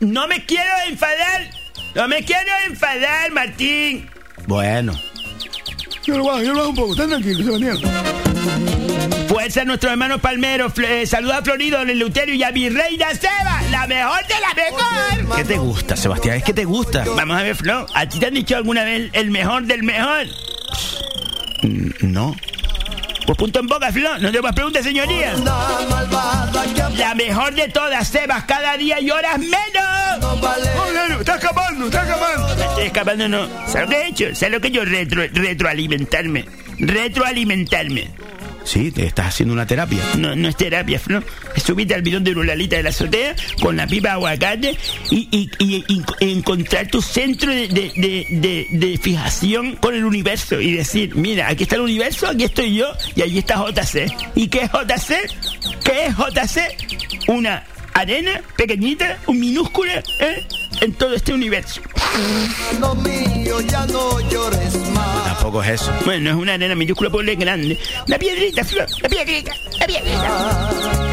S6: No me quiero enfadar. No me quiero enfadar, Martín.
S3: Bueno.
S7: Yo lo bajo, yo lo bajo un poco, están tranquilos, Sebastián.
S6: Fuerza a nuestros hermanos palmeros. Eh, saluda a Florido, el Luterio y a mi reina Seba. La mejor de la mejor.
S3: ¿Qué te gusta, Sebastián? Es que te gusta.
S6: Vamos a ver, Flo. ¿A ti te han dicho alguna vez el mejor del mejor?
S3: Mm, No.
S6: Pues punto en boca, Flo. No te más preguntas, señoría. La mejor de todas, Sebas. Cada día lloras menos.
S7: Oye, está escapando, está escapando.
S6: No estoy escapando, no. ¿Sabes lo que he hecho? ¿Sabes lo que yo retro, retroalimentarme? Retroalimentarme.
S3: Sí, te estás haciendo una terapia.
S6: No, no es terapia, Flo. Es subirte al bidón de Lulalita de la azotea con la pipa de aguacate y, y- y- encontrar tu centro de, de- de- de- de fijación con el universo y decir, mira, aquí está el universo, aquí estoy yo y allí está JC. ¿Y qué es JC? ¿Qué es JC? Una arena pequeñita, un minúscula, ¿eh? En todo este universo.
S9: No mío, ya no llores más.
S3: Tampoco es eso.
S6: Bueno, es una arena minúscula, pero es grande. Una piedrita, Flor, una piedrita, una piedrita.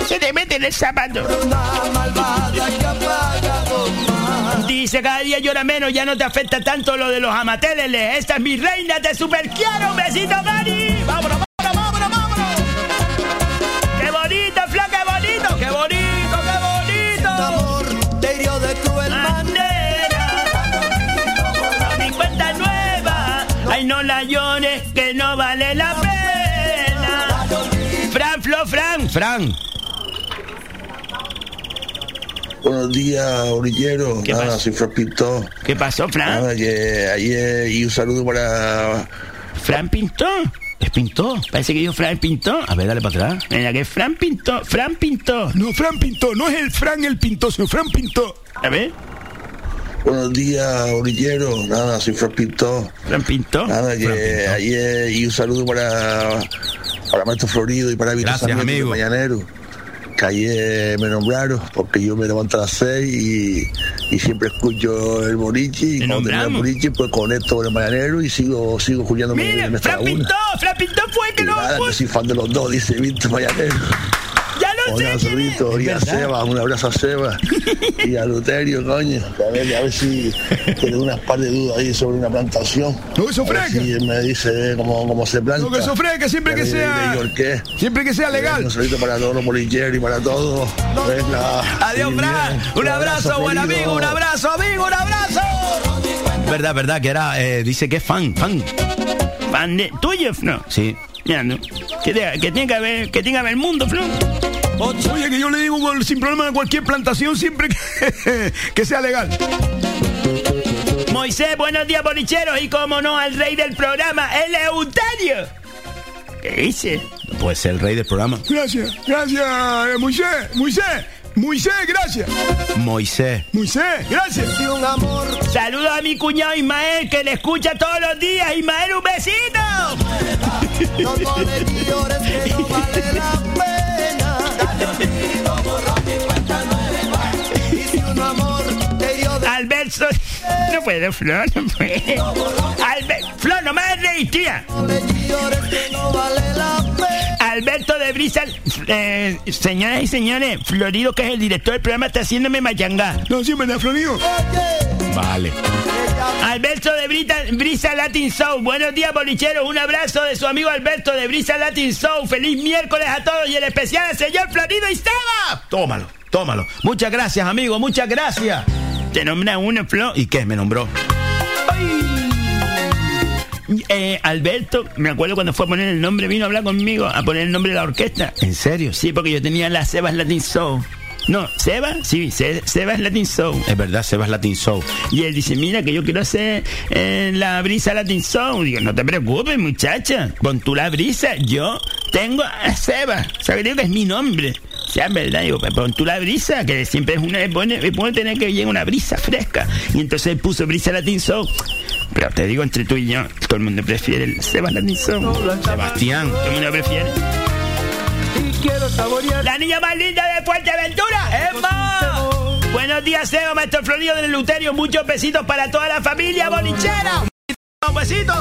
S6: Se te mete en el zapato. Dice, cada día llora menos, ya no te afecta tanto lo de los amateles. Esta es mi reina, te super quiero. Un besito, Mari. Vámonos, vámonos, vámonos, vámonos. Ay, no la llores, que no vale la pena. Fran, Flo, Fran.
S3: Fran.
S23: Buenos días, orillero.
S6: ¿Qué
S23: Nada,
S6: pasó?
S23: soy Fran Pintor.
S6: ¿Qué pasó, Fran?
S23: Nada, que ayer y un saludo para.
S6: ¿Fran pintó?
S3: ¿Es pintó?
S6: Parece que dijo Fran pintó.
S3: A ver, dale para atrás.
S6: Mira, que Fran pintó. Fran pintó.
S7: No, Fran pintó. No es el Fran el pintó, sino Fran pintó.
S6: A ver.
S23: Buenos días, orillero. Nada, soy Fran Pintor.
S6: Fran pintó.
S23: Nada, que ayer y un saludo para. Para Maestro Florido y para Víctor
S3: Gracias, amigo.
S23: Mañanero. Que ayer me nombraron porque yo me levanto a las 6 y, y siempre escucho el borichi. Y cuando el borichi, pues conecto con el Mañanero y sigo, sigo escuchándome
S6: Mira,
S23: en esta
S6: Fran pintó. Fran pintó fue el que
S23: Y
S6: lo
S23: nada, que soy fan de los dos, dice Víctor Mañanero. Abrazo, Víctor, y a Seba, un abrazo a Seba y a Luterio, coño. A ver, a ver si tiene unas par de dudas ahí sobre una plantación.
S7: No, eso
S23: A ver
S7: fresca.
S23: Si él me dice cómo, cómo se planta.
S7: No, que eso fresca, siempre que sea-. Siempre que sea legal.
S23: Un saludito para todos los bolilleros y para todos. Venga.
S3: Adiós, Fran. Un abrazo, buen amigo. Un abrazo, amigo. Un abrazo. Verdad, verdad, que era. eh, dice que es fan, fan.
S6: Fan de tuyo, Fran.
S3: Sí.
S6: Que, que tiene que haber, que tenga el mundo, Fran.
S7: Oye, que yo le digo sin problema a cualquier plantación siempre que, que sea legal.
S6: Moisés, buenos días, bolicheros. Y como no, al rey del programa, el Euterio. ¿Qué dice?
S3: Pues el rey del programa.
S7: Gracias, gracias, Moisés, Moisés, Moisés, gracias.
S3: Moisés.
S7: Moisés, gracias.
S6: Saludos a mi cuñado Ismael, que le escucha todos los días. Ismael, un besito. Alberto, no puedo, Flor, no puedo. Albert, Flor, no me reír, tía. Alberto de Brisa, eh, señoras y señores, Florido, que es el director del programa, está haciéndome mayangá.
S7: No, sí, ¿verdad, Florido?
S3: Vale.
S6: Alberto de Brita- Brisa Latin Soul. Buenos días, bolicheros. Un abrazo de su amigo Alberto de Brisa Latin Soul. Feliz miércoles a todos y en especial al señor Florido y Saba.
S3: Tómalo, tómalo. Muchas gracias, amigo, muchas gracias.
S6: Te nombra uno, Flo.
S3: ¿Y qué? Me nombró.
S6: Eh, Alberto, me acuerdo cuando fue a poner el nombre, vino a hablar conmigo, a poner el nombre de la orquesta.
S3: ¿En serio?
S6: Sí, porque yo tenía la Sebas Latin Soul. No, ¿Seba? Sí, Se- Sebas Latin Soul.
S3: Es verdad, Sebas Latin Soul.
S6: Y él dice, mira que yo quiero hacer eh, la brisa Latin Soul. Digo, no te preocupes, muchacha. Pon tú la brisa. Yo tengo a Seba. O sea, que digo que es mi nombre. Sea, verdad, digo, pues pon tú la brisa, que siempre es una... Es bueno, es bueno tener que llegar una brisa fresca. Y entonces él puso brisa Latin Soul. Pero te digo, entre tú y yo, todo el mundo prefiere el Sebas Latin Soul.
S3: Sebastián.
S6: Todo el mundo prefiere. La niña más linda de Fuerteventura, Emma. Buenos días, Seba, maestro Florido del Luterio. Muchos besitos para toda la familia bolichera.
S3: Un besito.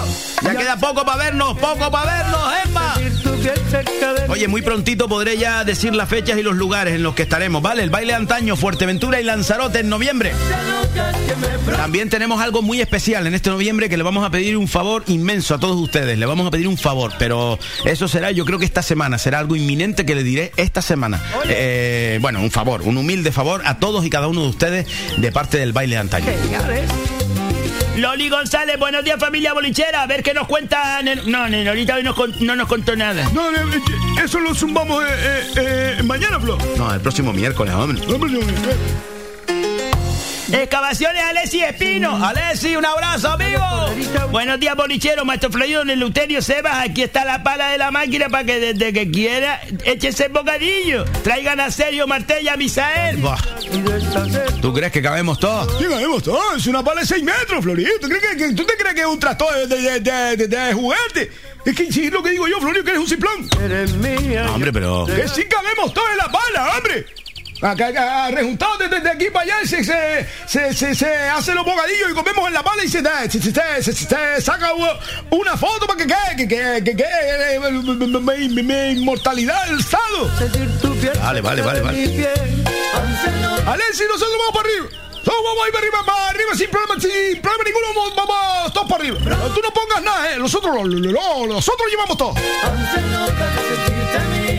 S3: Ya queda poco para vernos, poco para vernos, Emma. Oye, muy prontito podré ya decir las fechas y los lugares en los que estaremos, ¿vale? El baile antaño, Fuerteventura y Lanzarote en noviembre. También tenemos algo muy especial en este noviembre que le vamos a pedir un favor inmenso a todos ustedes. Le vamos a pedir un favor, pero eso será, yo creo que esta semana, será algo inminente que le diré esta semana. Eh, bueno, un favor, un humilde favor a todos y cada uno de ustedes de parte del baile antaño.
S6: Loli González, buenos días, familia bolichera. A ver qué nos cuenta. No, ahorita hoy nos con- no nos contó nada.
S7: No, eso lo zumbamos eh, eh, eh, mañana, Flo.
S3: No, el próximo miércoles, hombre.
S6: Excavaciones Alessi Espino. Alessi, un abrazo, amigo. Buenos días, bolichero. Maestro Florido en el Luterio Sebas. Aquí está la pala de la máquina para que desde que quiera échese el bocadillo. Traigan a Sergio Martella a Misael.
S3: Buah. ¿Tú crees que cabemos todos?
S7: Sí, cabemos todos. Es una pala de 6 metros, Florido. ¿Tú, crees que, que- ¿Tú te crees que es un tractor de, de, de, de- de juguete? Es que sí, es lo que digo yo, Florido, que eres un ciclón.
S3: No, hombre, pero...
S7: Que sí cabemos todos en la pala, hombre. Acá, rejuntados desde, aquí para allá, se, se, se, se, hacen los bocadillos y comemos en la pala y se, saca una foto para que quede, que, que, que, quede, eh, mi, mi- inmortalidad el estado.
S3: Vale, vale, vale, vale.
S7: Alexi, nosotros vamos para arriba. Vamos a para arriba, para arriba sin problema, sin problema ninguno, vamos, todos para arriba. Tú no pongas nada, eh. Nosotros, nosotros llevamos todo.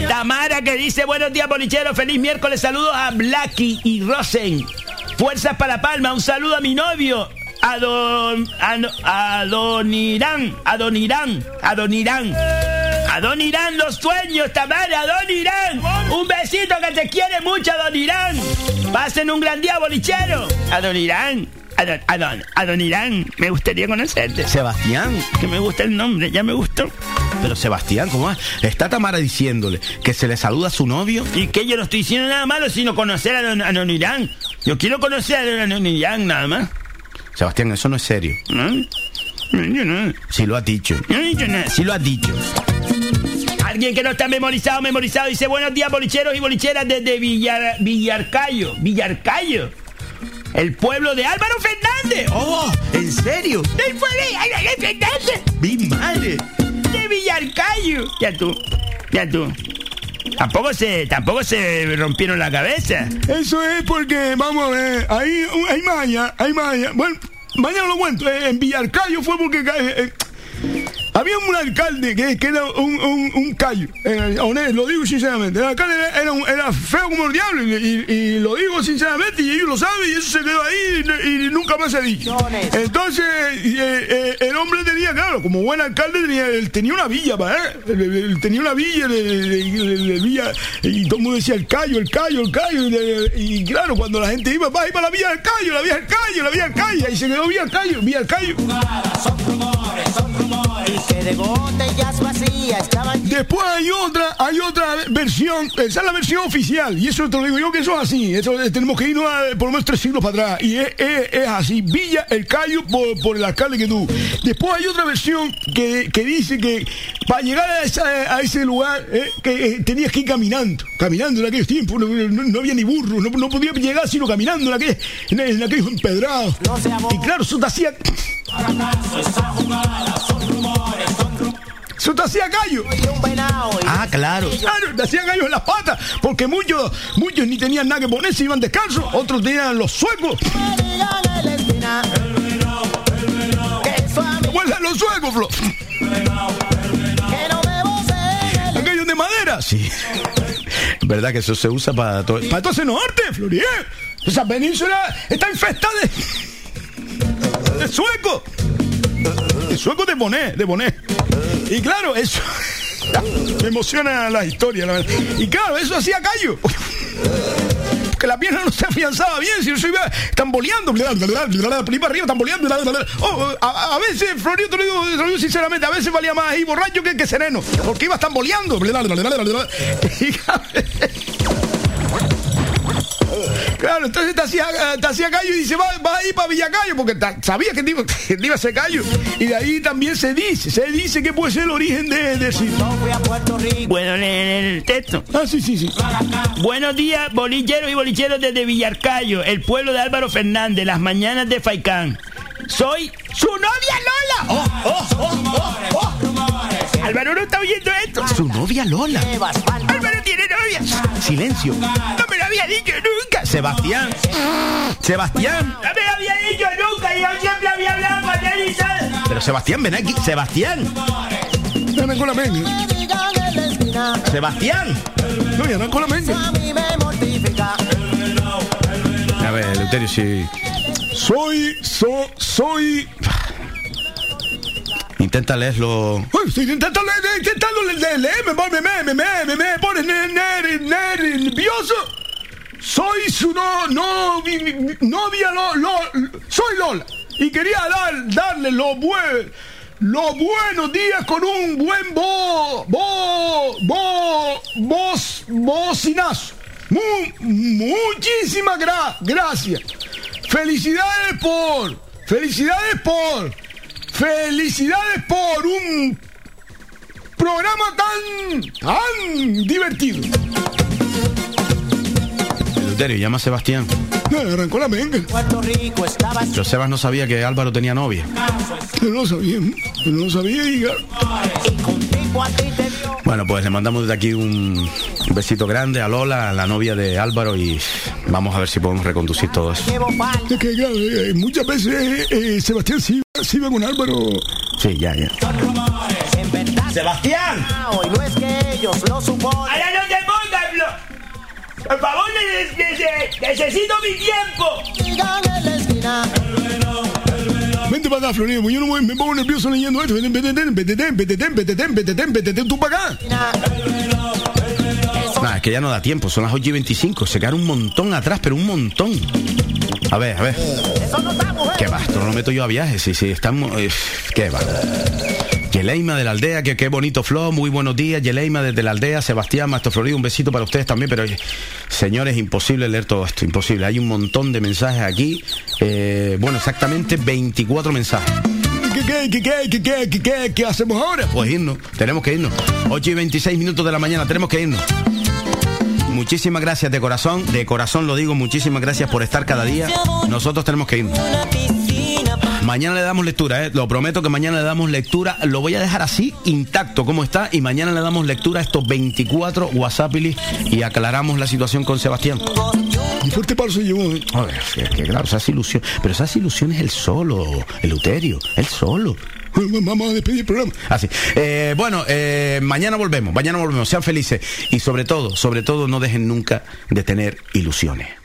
S6: Tamara que dice buenos días bolichero, feliz miércoles, saludos a Blacky y Rosen. Fuerzas para Palma, un saludo a mi novio. Adon, Ano- Adonirán, Adonirán, Adonirán. Adonirán los sueños, Tamara, Adonirán. Un besito que te quiere mucho, Adonirán. Pasen un gran día, bolichero. A don Irán. A don, a don, a don Irán. Me gustaría conocerte.
S3: Sebastián.
S6: Que me gusta el nombre, ya me gustó.
S3: Pero Sebastián, ¿cómo es? Está Tamara diciéndole que se le saluda a su novio.
S6: Y que yo no estoy diciendo nada malo, sino conocer a don, a don Irán. Yo quiero conocer a don, a don Irán, nada más.
S3: Sebastián, eso no es serio.
S6: ¿No? Yo no.
S3: Si lo has dicho.
S6: Yo no.
S3: Si lo has dicho.
S6: Alguien que no está memorizado, memorizado, dice buenos días bolicheros y bolicheras desde Villar, Villarcayo. Villarcayo. El pueblo de Álvaro Fernández.
S3: ¡Oh! ¿En serio?
S6: ¡El pueblo de Álvaro Fernández!
S3: ¡Mi madre!
S6: De Villarcayo. Ya tú, ya tú. Tampoco se, tampoco se rompieron la cabeza.
S7: Eso es porque, vamos a ver, ahí hay malla, hay malla. Bueno, mañana lo cuento. eh, en Villarcayo fue porque eh, eh, había un alcalde que, era un, un, callo. eh, honesto, lo digo sinceramente. El alcalde era, era, feo como el diablo y, lo digo sinceramente y ellos lo saben y eso se quedó ahí y, nunca más se ha dicho. Entonces, eh, eh, el hombre tenía, claro, como buen alcalde, tenía, tenía una villa para él. Tenía una villa, de- de villa y todo el mundo decía el callo, el callo, el callo. Y, claro, cuando la gente iba, va, iba la villa del callo, la villa del callo, la villa del callo. Y se quedó villa del callo, villa del callo. Después hay otra, hay otra versión, esa es la versión oficial, y eso te lo digo yo que eso es así, eso eh, tenemos que irnos a, por lo menos tres siglos para atrás, y es, es- es así, Villa el Cayo por, por el alcalde que tú. Después hay otra versión que, que dice que para llegar a, esa- a ese lugar eh, que eh, tenías que ir caminando, caminando en aquellos tiempos, no, no- no había ni burro, no, no podía llegar sino caminando en, aquel, en, en aquellos empedrados. Y claro, eso te hacía... Eso te hacía gallo.
S3: Ah, claro.
S7: Claro, te hacían gallos en las patas, porque muchos, muchos ni tenían nada que ponerse, iban descalzos, otros tenían los suecos. ¿Recuerdan los suecos, Flo? Aquellos de madera.
S3: Sí. Es verdad que eso se usa para todo.
S7: Para todo ese norte, Florier. Esa península está infestada de, de suecos. De suecos de boné, de boné. Y claro, eso. Me emociona la historia, la verdad. Y claro, eso hacía callo. Que la pierna no se afianzaba bien, si no se iba tamboleando, para arriba, tamboleando. Oh, a, veces, Florio, te lo digo, te digo sinceramente, a veces valía más ahí borracho que, que sereno, porque ibas tamboleando. Y claro, entonces te hacía, eh, te hacía callo y dice, va, va ahí para Villacayo, porque sabía que te, iba, que te iba a hacer callo. Y de ahí también se dice, se dice que puede ser el origen de, de sí.
S6: Bueno, leer el texto.
S7: Ah, sí, sí, sí.
S6: Buenos días, bolicheros y bolicheros desde Villarcayo, el pueblo de Álvaro Fernández, las mañanas de Faicán. Soy su novia Lola. ¡Oh, oh, oh, oh, oh! Álvaro no está oyendo esto.
S3: Su novia Lola.
S6: Álvaro tiene novia.
S3: Silencio.
S6: No me lo había dicho nunca.
S3: Sebastián. Sebastián.
S6: No me lo había dicho nunca y yo siempre había hablado con él y tal.
S3: Pero Sebastián, ven aquí. Sebastián.
S7: Dame con la menga.
S3: Sebastián.
S7: No, ya no con la menga.
S3: A ver, Eleuterio, sí.
S7: Soy, so, soy.
S3: Intenta leerlo.
S7: Estoy intentando intentando leer, me pone, me, me, me, me, pone ner- ner- ner- nervioso. Soy su no, no, novia, lo, lo, soy Lola. Y quería dar, darle los buen, los buenos días con un buen bo, bo, bo, voz, bocinazo. Mu- muchísimas gra- gracias. Felicidades por, felicidades por, felicidades por un programa tan, tan divertido.
S3: Eleuterio, llama a Sebastián.
S7: Me arrancó la menga.
S3: Pero Sebas no sabía que Álvaro tenía novia.
S7: Yo no lo sabía, yo no lo sabía y
S3: Bueno, pues le mandamos desde aquí un besito grande a Lola, a la novia de Álvaro, y vamos a ver si podemos reconducir todo eso.
S7: es que claro, eh, muchas veces eh, eh, Sebastián sí, sí va con Álvaro.
S3: Sí, ya, ya.
S6: ¡Sebastián!
S24: No es que ellos lo suponen.
S6: ¡Ahora no te pongas! Por favor, ne- ne- ne- necesito mi tiempo.
S7: Vente para acá, Florido, porque yo no me, me pongo nervioso leyendo esto. Vete, vete, vete, vete, vete, vete, vete, vete, vete, tú para acá.
S3: Nada, es que ya no da tiempo, son las 8 y 25. Se quedaron un montón atrás, pero un montón. A ver, a ver. ¿Qué va? Esto no lo meto yo a viajes, sí, sí, estamos... eh, ¿Qué va? Yeleima de la aldea, que qué bonito flow, muy buenos días, Yeleima desde la aldea, Sebastián Mastroflorido, un besito para ustedes también, pero eh, señores, imposible leer todo esto, imposible, hay un montón de mensajes aquí, eh, bueno, exactamente 24 mensajes.
S7: ¿Qué, qué, qué, qué, qué, hacemos ahora?
S3: Pues irnos, tenemos que irnos. 8 y 26 minutos de la mañana, tenemos que irnos. Muchísimas gracias de corazón, de corazón lo digo, muchísimas gracias por estar cada día. Nosotros tenemos que irnos. Mañana le damos lectura, ¿eh? lo prometo que mañana le damos lectura. Lo voy a dejar así, intacto como está, y mañana le damos lectura a estos 24 WhatsAppilis y aclaramos la situación con Sebastián.
S7: Un fuerte llevó. ¿eh?
S3: A ver, es que claro, esas ilusiones, pero esas ilusiones él solo, el Uterio, él solo.
S7: Vamos a despedir el programa.
S3: Así. Eh, bueno, eh, mañana volvemos, mañana volvemos. Sean felices y sobre todo, sobre todo, no dejen nunca de tener ilusiones.